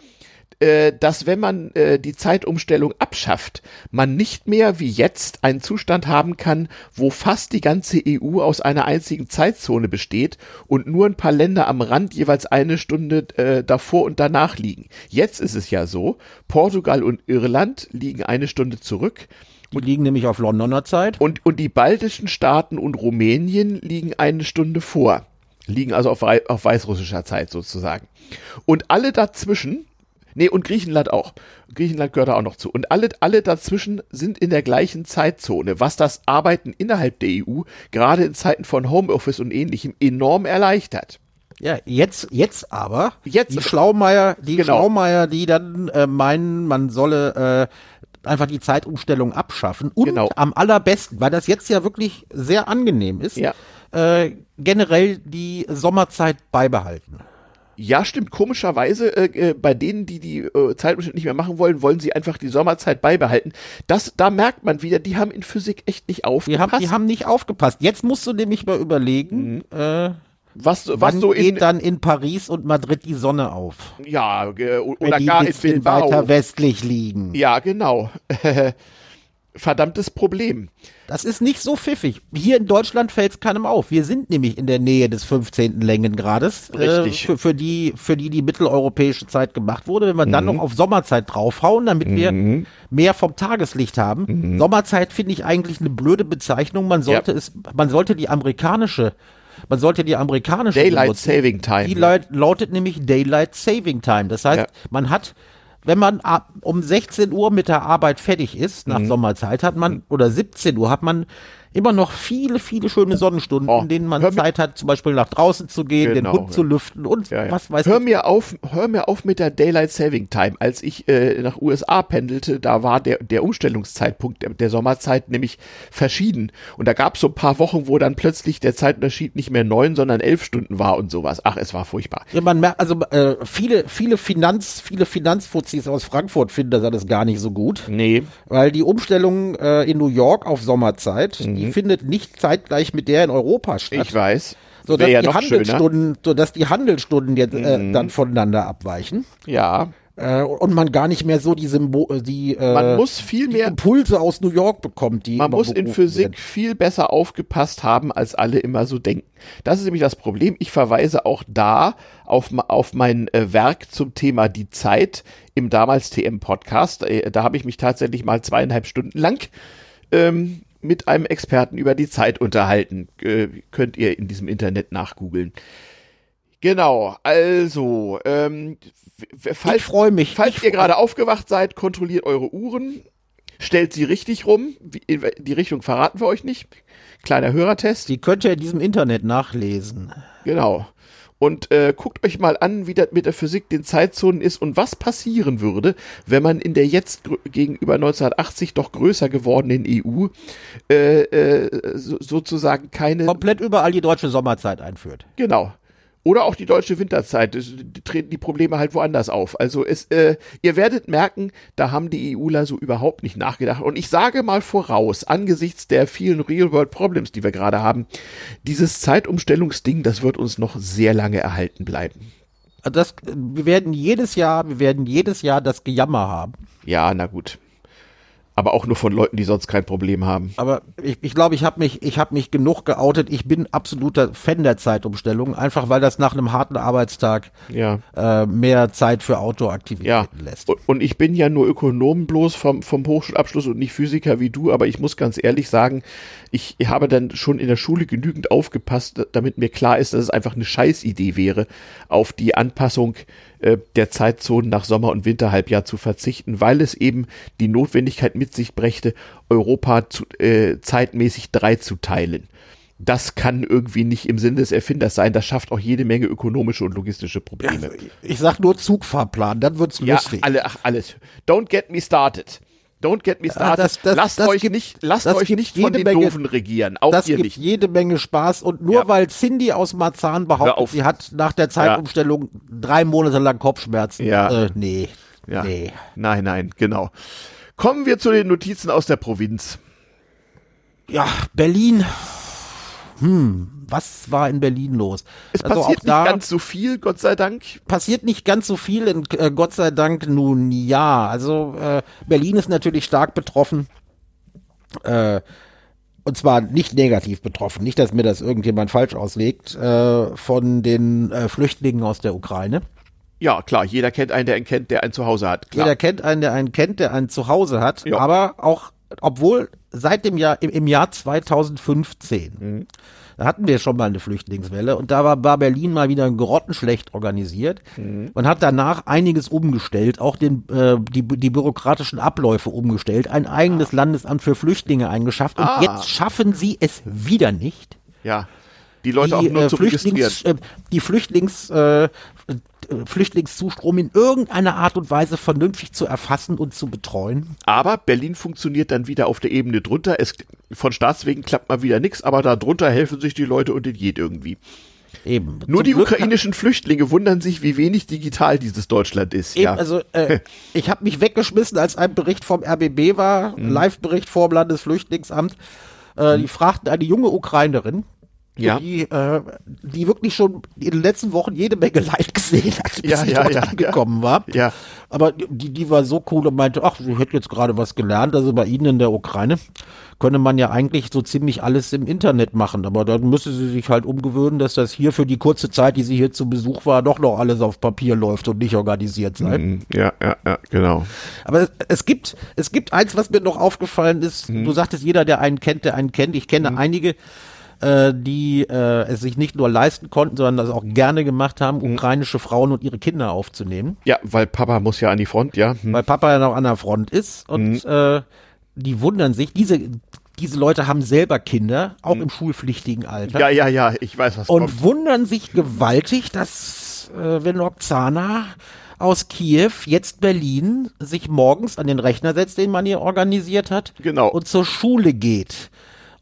äh, dass wenn man äh, die Zeitumstellung abschafft, man nicht mehr wie jetzt einen Zustand haben kann, wo fast die ganze EU aus einer einzigen Zeitzone besteht und nur ein paar Länder am Rand jeweils eine Stunde äh, davor und danach liegen. Jetzt ist es ja so, Portugal und Irland liegen eine Stunde zurück Die liegen nämlich auf Londoner Zeit. und, und die baltischen Staaten und Rumänien liegen eine Stunde vor. Liegen also auf, auf weißrussischer Zeit sozusagen. Und alle dazwischen, nee, und Griechenland auch. Griechenland gehört da auch noch zu. Und alle, alle dazwischen sind in der gleichen Zeitzone, was das Arbeiten innerhalb der EU, gerade in Zeiten von Homeoffice und ähnlichem, enorm erleichtert. Ja, jetzt, jetzt aber, Jetzt- die Schlaumeier, die Genau. Schlaumeier, die dann äh, meinen, man solle äh, einfach die Zeitumstellung abschaffen und Genau. am allerbesten, weil das jetzt ja wirklich sehr angenehm ist, Ja. äh, generell die Sommerzeit beibehalten. Ja, stimmt. Komischerweise, äh, äh, bei denen, die die äh, Zeitumstellung nicht mehr machen wollen, wollen sie einfach die Sommerzeit beibehalten. Das, da merkt man wieder, die haben in Physik echt nicht Die aufgepasst. haben, die haben nicht aufgepasst. Jetzt musst du nämlich mal überlegen, äh, was, was wann so in, geht dann in Paris und Madrid die Sonne auf? ja, oder Wenn die gar ein in bisschen Bilbao. weiter westlich liegen. Ja, genau. Verdammtes Problem. Das ist nicht so pfiffig. Hier in Deutschland fällt es keinem auf. Wir sind nämlich in der Nähe des 15. Längengrades. Richtig. Äh, für, für, die, für die die mitteleuropäische Zeit gemacht wurde. Wenn wir dann Mhm. noch auf Sommerzeit draufhauen, damit wir mehr vom Tageslicht haben. Mhm. Sommerzeit finde ich eigentlich eine blöde Bezeichnung. Man sollte es, man sollte die amerikanische, man sollte die amerikanische Daylight benutzen. Saving Time. Die laut, lautet nämlich Daylight Saving Time. Das heißt, Ja. man hat, wenn man ab- um 16 Uhr mit der Arbeit fertig ist, Mhm. nach Sommerzeit, hat man, oder 17 Uhr, hat man immer noch viele, viele schöne Sonnenstunden, Oh, in denen man Zeit hat, zum Beispiel nach draußen zu gehen, Genau, den Hund ja. zu lüften und Ja, ja. was weiß hör ich. mir auf, hör mir auf mit der Daylight Saving Time. Als ich äh, nach USA pendelte, da war der, der Umstellungszeitpunkt der, der Sommerzeit nämlich verschieden. Und da gab es so ein paar Wochen, wo dann plötzlich der Zeitunterschied nicht mehr neun, sondern elf Stunden war und sowas. Ach, es war furchtbar. Ja, man merkt, also äh, viele, viele Finanz, viele Finanzfuzis aus Frankfurt finden das alles gar nicht so gut. Nee. Weil die Umstellung äh, in New York auf Sommerzeit, die findet nicht zeitgleich mit der in Europa statt. Mhm. Ich weiß. so dass Wäre ja die. Mhm. Handelsstunden, so dass die Handelsstunden jetzt äh, dann voneinander abweichen Ja. äh, und man gar nicht mehr so die Symbol, die, äh, Man muss viel die mehr Impulse aus New York bekommt, die Man muss in Physik werden. viel besser aufgepasst haben, als alle immer so denken. Das ist nämlich das Problem. Ich verweise auch da auf, auf mein äh, Werk zum Thema die Zeit im damals TM-Podcast. Äh, da habe ich mich tatsächlich mal zweieinhalb Stunden lang ähm, mit einem Experten über die Zeit unterhalten. Äh, könnt ihr in diesem Internet nachgoogeln. Genau, also, ähm, falls, Ich freue mich. Falls ich ihr gerade aufgewacht seid, kontrolliert eure Uhren, stellt sie richtig rum. Die Richtung verraten wir euch nicht. Kleiner Hörertest. Die könnt ihr in diesem Internet nachlesen. Genau. Und äh, guckt euch mal an, wie das mit der Physik den Zeitzonen ist und was passieren würde, wenn man in der jetzt gegenüber 1980 doch größer gewordenen EU äh, äh, so, sozusagen keine Komplett überall die deutsche Sommerzeit einführt. Genau. Oder auch die deutsche Winterzeit. Treten die Probleme halt woanders auf. Also es, äh, ihr werdet merken, da haben die EUler so überhaupt nicht nachgedacht. Und ich sage mal voraus, angesichts der vielen Real-World-Problems, die wir gerade haben, dieses Zeitumstellungsding, das wird uns noch sehr lange erhalten bleiben. Also Das, wir werden jedes Jahr, wir werden jedes Jahr das Gejammer haben. Ja, na gut. Aber auch nur von Leuten, die sonst kein Problem haben. Aber ich, ich glaube, ich habe mich, ich habe mich genug geoutet. Ich bin absoluter Fan der Zeitumstellung, einfach weil das nach einem harten Arbeitstag Ja. äh, mehr Zeit für Outdoor-Aktivitäten Ja, lässt. und- und ich bin ja nur Ökonom bloß vom, vom Hochschulabschluss und nicht Physiker wie du, aber ich muss ganz ehrlich sagen, ich habe dann schon in der Schule genügend aufgepasst, damit mir klar ist, dass es einfach eine Scheißidee wäre, auf die Anpassung äh, der Zeitzonen nach Sommer- und Winterhalbjahr zu verzichten, weil es eben die Notwendigkeit mit sich brächte, Europa zu, äh, zeitmäßig drei zu teilen. Das kann irgendwie nicht im Sinne des Erfinders sein. Das schafft auch jede Menge ökonomische und logistische Probleme. Ich sag nur Zugfahrplan, dann wird's Ja, lustig. alle, ach, alles. Don't get me started. Don't get me started. das- das- lasst das euch gibt- nicht, lasst euch nicht von den Menge- Doofen regieren. Auch das ihr gibt nicht. jede Menge Spaß und nur Ja. weil Cindy aus Marzahn behauptet, sie hat nach der Zeitumstellung drei Monate lang Kopfschmerzen. Ja. Äh, nee. Ja. Nee. Nein, nein, genau. Kommen wir zu den Notizen aus der Provinz. Ja, Berlin. Hm, was war in Berlin los? Es Also passiert nicht ganz so viel, Gott sei Dank. passiert nicht ganz so viel, in, äh, Gott sei Dank nun ja. Also äh, Berlin ist natürlich stark betroffen. Äh, und zwar nicht negativ betroffen, nicht, dass mir das irgendjemand falsch auslegt, äh, von den äh, Flüchtlingen aus der Ukraine. Ja, klar, jeder kennt einen, der einen kennt, der ein Zuhause hat. Klar. Jeder kennt einen, der einen kennt, der ein Zuhause hat. Ja. Aber auch, obwohl seit dem Jahr, im, im Jahr 2015, Mhm. Da hatten wir schon mal eine Flüchtlingswelle und da war, war Berlin mal wieder grottenschlecht organisiert. Mhm. Man hat danach einiges umgestellt, auch den, äh, die, die bürokratischen Abläufe umgestellt, ein eigenes Landesamt für Flüchtlinge eingeschafft und Ah. jetzt schaffen sie es wieder nicht Ja. Die Leute auch die, nur äh, zu. Flüchtlings, äh, die Flüchtlings, äh, Flüchtlingszustrom in irgendeiner Art und Weise vernünftig zu erfassen und zu betreuen. Aber Berlin funktioniert dann wieder auf der Ebene drunter. Es, von Staatswegen klappt mal wieder nichts, aber da drunter helfen sich die Leute und es geht irgendwie. Eben. Nur Zum die Glück ukrainischen Flüchtlinge wundern sich, wie wenig digital dieses Deutschland ist. Eben, ja. also äh, ich habe mich weggeschmissen, als ein Bericht vom RBB war, Mhm. Live-Bericht vom Landesflüchtlingsamt. Äh, Die fragten eine junge Ukrainerin, Ja. die, äh, die wirklich schon in den letzten Wochen jede Menge Leid gesehen hat, bis Ja, sie ja, dort ja, angekommen war. Ja. Aber die, die war so cool und meinte, ach, sie hätte jetzt gerade was gelernt, also bei Ihnen in der Ukraine könne man ja eigentlich so ziemlich alles im Internet machen, aber dann müsste sie sich halt umgewöhnen, dass das hier für die kurze Zeit, die sie hier zu Besuch war, doch noch alles auf Papier läuft und nicht organisiert sei. Mhm. ja, ja, ja, genau. Aber es, es gibt, es gibt eins, was mir noch aufgefallen ist. Mhm. Du sagtest, jeder, der einen kennt, der einen kennt. Ich kenne einige, äh, die äh, es sich nicht nur leisten konnten, sondern das auch gerne gemacht haben, Mhm. ukrainische Frauen und ihre Kinder aufzunehmen, Ja, weil Papa muss ja an die Front, ja. Hm. weil Papa ja noch an der Front ist und äh, die wundern sich. Diese diese Leute haben selber Kinder, auch im schulpflichtigen Alter. Mhm. Ja, ja, ja, ich weiß, was und kommt. wundern sich gewaltig, dass äh, wenn Oksana aus Kiew jetzt Berlin sich morgens an den Rechner setzt, den man hier organisiert hat, Genau. und zur Schule geht,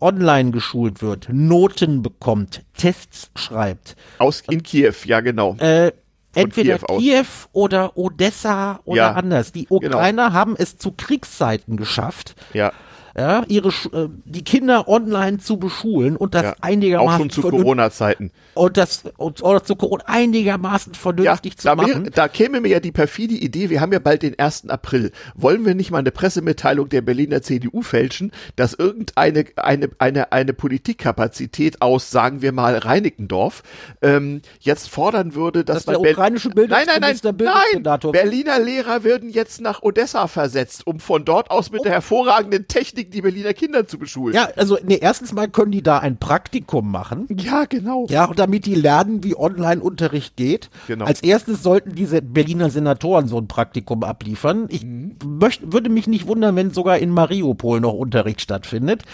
online geschult wird, Noten bekommt, Tests schreibt, Aus in Kiew, ja, genau. äh, entweder Kiew. Kiew, oder Odessa oder Ja, anders. Die Ukrainer haben es zu Kriegszeiten geschafft, Ja. ja, ihre äh, die Kinder online zu beschulen und das ja. einigermaßen Auch schon zu Corona-Zeiten. Und das und, oder zu Corona einigermaßen Ja, vernünftig zu da, machen. wäre, da käme mir ja die perfide Idee, wir haben ja bald den 1. April. Wollen wir nicht mal eine Pressemitteilung der Berliner CDU fälschen, dass irgendeine eine, eine, eine Politikkapazität aus, sagen wir mal, Reinickendorf ähm, jetzt fordern würde, dass, Dass der ukrainische Nein, nein, nein, nein, Bildungssenator- Berliner Lehrer würden jetzt nach Odessa versetzt, um von dort aus mit der hervorragenden Technik die Berliner Kinder zu beschulen. Ja, also nee, erstens mal können die da ein Praktikum machen. ja genau. Ja, und damit die lernen, wie Online-Unterricht geht. Genau. Als erstes sollten diese Berliner Senatoren so ein Praktikum abliefern. Ich Mhm. möcht, würde mich nicht wundern, wenn sogar in Mariupol noch Unterricht stattfindet.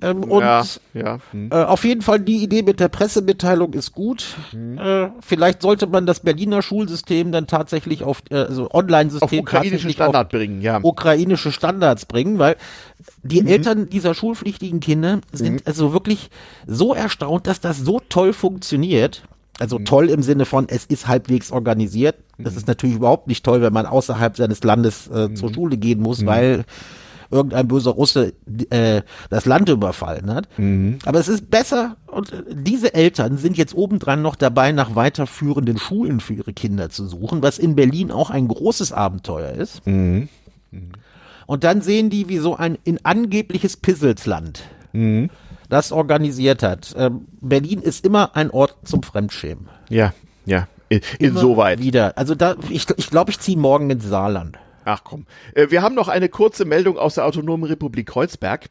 Ähm, und ja, ja. Hm. Äh, auf jeden Fall die Idee mit der Pressemitteilung ist gut. Mhm. Äh, vielleicht sollte man das Berliner Schulsystem dann tatsächlich auf, äh, also Online-System tatsächlich Standard bringen, ja. ukrainische Standards bringen, weil die Mhm. Eltern dieser schulpflichtigen Kinder sind also wirklich so erstaunt, dass das so toll funktioniert. Mhm. Also toll im Sinne von, es ist halbwegs organisiert. Das ist natürlich überhaupt nicht toll, wenn man außerhalb seines Landes äh, Mhm. zur Schule gehen muss, weil irgendein böser Russe äh, das Land überfallen hat. Mhm. Aber es ist besser und diese Eltern sind jetzt obendran noch dabei, nach weiterführenden Schulen für ihre Kinder zu suchen, was in Berlin auch ein großes Abenteuer ist. Mhm. Und dann sehen die, wie so ein in angebliches Pisselsland Mhm. das organisiert hat. Ähm, Berlin ist immer ein Ort zum Fremdschämen. Ja, ja. In, insoweit. Wieder. Also da, ich glaube, ich, glaub, ich ziehe morgen ins Saarland. Ach komm. Äh, wir haben noch eine kurze Meldung aus der Autonomen Republik Kreuzberg.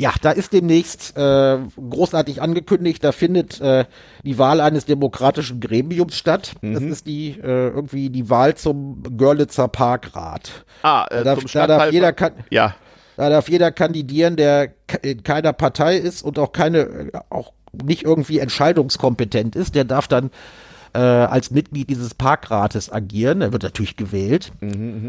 Ja, da ist demnächst äh, großartig angekündigt, da findet äh, die Wahl eines demokratischen Gremiums statt. Das Mhm. ist die äh, irgendwie die Wahl zum Görlitzer Parkrat. Ah, äh, Da darf, da darf jeder kan Ja, da darf jeder kandidieren, der in keiner Partei ist und auch keine äh, auch nicht irgendwie entscheidungskompetent ist. Der darf dann äh, als Mitglied dieses Parkrates agieren. Er wird natürlich gewählt.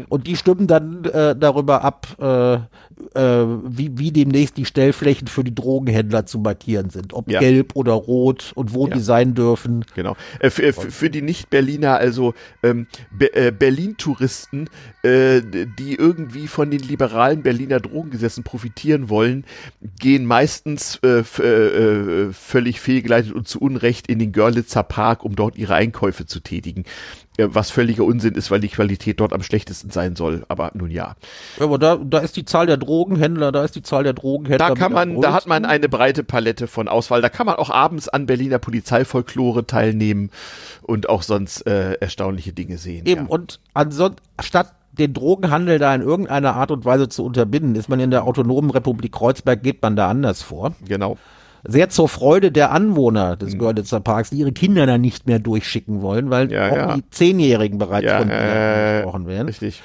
Und die stimmen dann äh, darüber ab, äh, äh, wie, wie demnächst die Stellflächen für die Drogenhändler zu markieren sind. Ob Ja. gelb oder rot und wo Ja. die sein dürfen. genau. Äh, für, für, für die Nicht-Berliner, also ähm, Be äh, Berlin-Touristen, äh, die irgendwie von den liberalen Berliner Drogengesetzen profitieren wollen, gehen meistens äh, äh, äh, völlig fehlgeleitet und zu Unrecht in den Görlitzer Park, um dort ihre Einkäufe zu tätigen. Äh, was völliger Unsinn ist, weil die Qualität dort am schlechtesten sein soll. Aber nun ja. Aber da, da ist die Zahl der Drogenhändler, da ist die Zahl der Drogenhändler. Da kann man, da hat man eine breite Palette von Auswahl. Da kann man auch abends an Berliner Polizeifolklore teilnehmen und auch sonst äh, erstaunliche Dinge sehen. Eben, ja. und ansonsten, statt den Drogenhandel da in irgendeiner Art und Weise zu unterbinden, ist man in der autonomen Republik Kreuzberg, geht man da anders vor. Genau. Sehr zur Freude der Anwohner des Görlitzer Parks, die ihre Kinder da nicht mehr durchschicken wollen, weil Ja, auch ja. die Zehnjährigen bereits Ja, von äh, Kindern angesprochen werden. Richtig.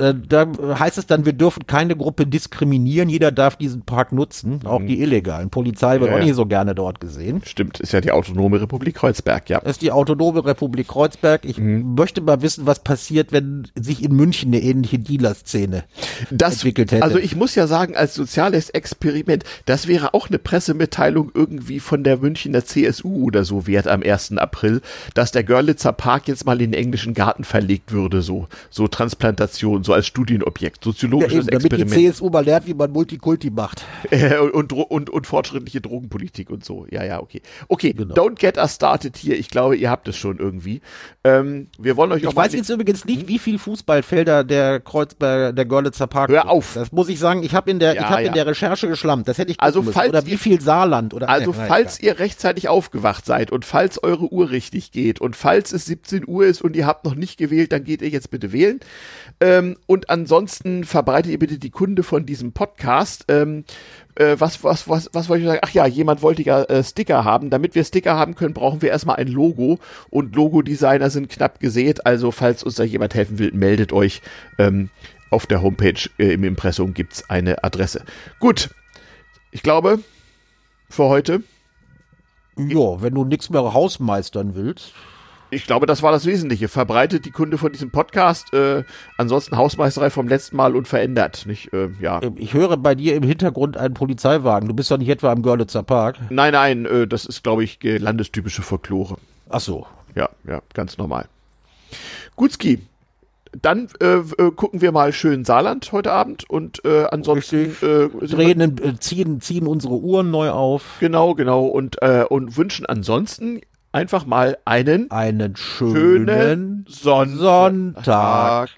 Äh, da heißt es dann, wir dürfen keine Gruppe diskriminieren, jeder darf diesen Park nutzen, auch die illegalen. Polizei wird Ja, auch nicht so gerne dort gesehen. Stimmt, ist ja die Autonome Republik Kreuzberg, ja. Ist die Autonome Republik Kreuzberg. Ich Mhm. möchte mal wissen, was passiert, wenn sich in München eine ähnliche Dealer-Szene entwickelt hätte. also ich muss ja sagen, als soziales Experiment, das wäre auch eine Pressemitteilung irgendwie von der Münchner CSU oder so wert am 1. April, dass der Görlitzer Park jetzt mal in den englischen Garten verlegt würde, so, so Transplantation, so als Studienobjekt, Ja, soziologisches eben, damit die Experiment. CSU mal lernt, wie man Multikulti macht. Äh, und, und, und fortschrittliche Drogenpolitik und so. Ja, ja, okay. Okay, Genau. don't get us started hier. Ich glaube, ihr habt es schon irgendwie. Ähm, wir wollen euch Ich mal weiß jetzt übrigens nicht, wie viel Fußballfelder der Kreuzberg, der Görlitzer Park. Hör auf. Das muss ich sagen. Ich habe in der, Ja, ich habe ja. in der Recherche geschlampt. Das hätte ich Also müssen. falls oder wie viel Saarland oder Also nein, falls ihr rechtzeitig aufgewacht seid und falls eure Uhr richtig geht und falls es 17 Uhr ist und ihr habt noch nicht gewählt, dann geht ihr jetzt bitte wählen. Ähm, und ansonsten verbreitet ihr bitte die Kunde von diesem Podcast. Ähm, äh, was, was, was, was wollte ich sagen? Ach ja, jemand wollte ja äh, Sticker haben. Damit wir Sticker haben können, brauchen wir erstmal ein Logo. Und Logodesigner sind knapp gesät. Also falls uns da jemand helfen will, meldet euch. Ähm, auf der Homepage äh, im Impressum gibt's eine Adresse. Gut, ich glaube, für heute Ja, wenn du nichts mehr hausmeistern willst. Ich glaube, das war das Wesentliche. Verbreitet die Kunde von diesem Podcast. Äh, ansonsten Hausmeisterei vom letzten Mal und verändert. Nicht, äh, ja. Ähm, Ich höre bei dir im Hintergrund einen Polizeiwagen. Du bist doch nicht etwa am Görlitzer Park. Nein, nein, äh, das ist, glaube ich, landestypische Folklore. Ach so. Ja, ja, ganz normal. Gutski. Dann äh, äh, gucken wir mal schön Saarland heute Abend und äh, ansonsten äh, Drehen, äh, ziehen, ziehen unsere Uhren neu auf. genau, genau und äh, und wünschen ansonsten einfach mal einen Einen schönen, schönen Sonntag. Sonntag.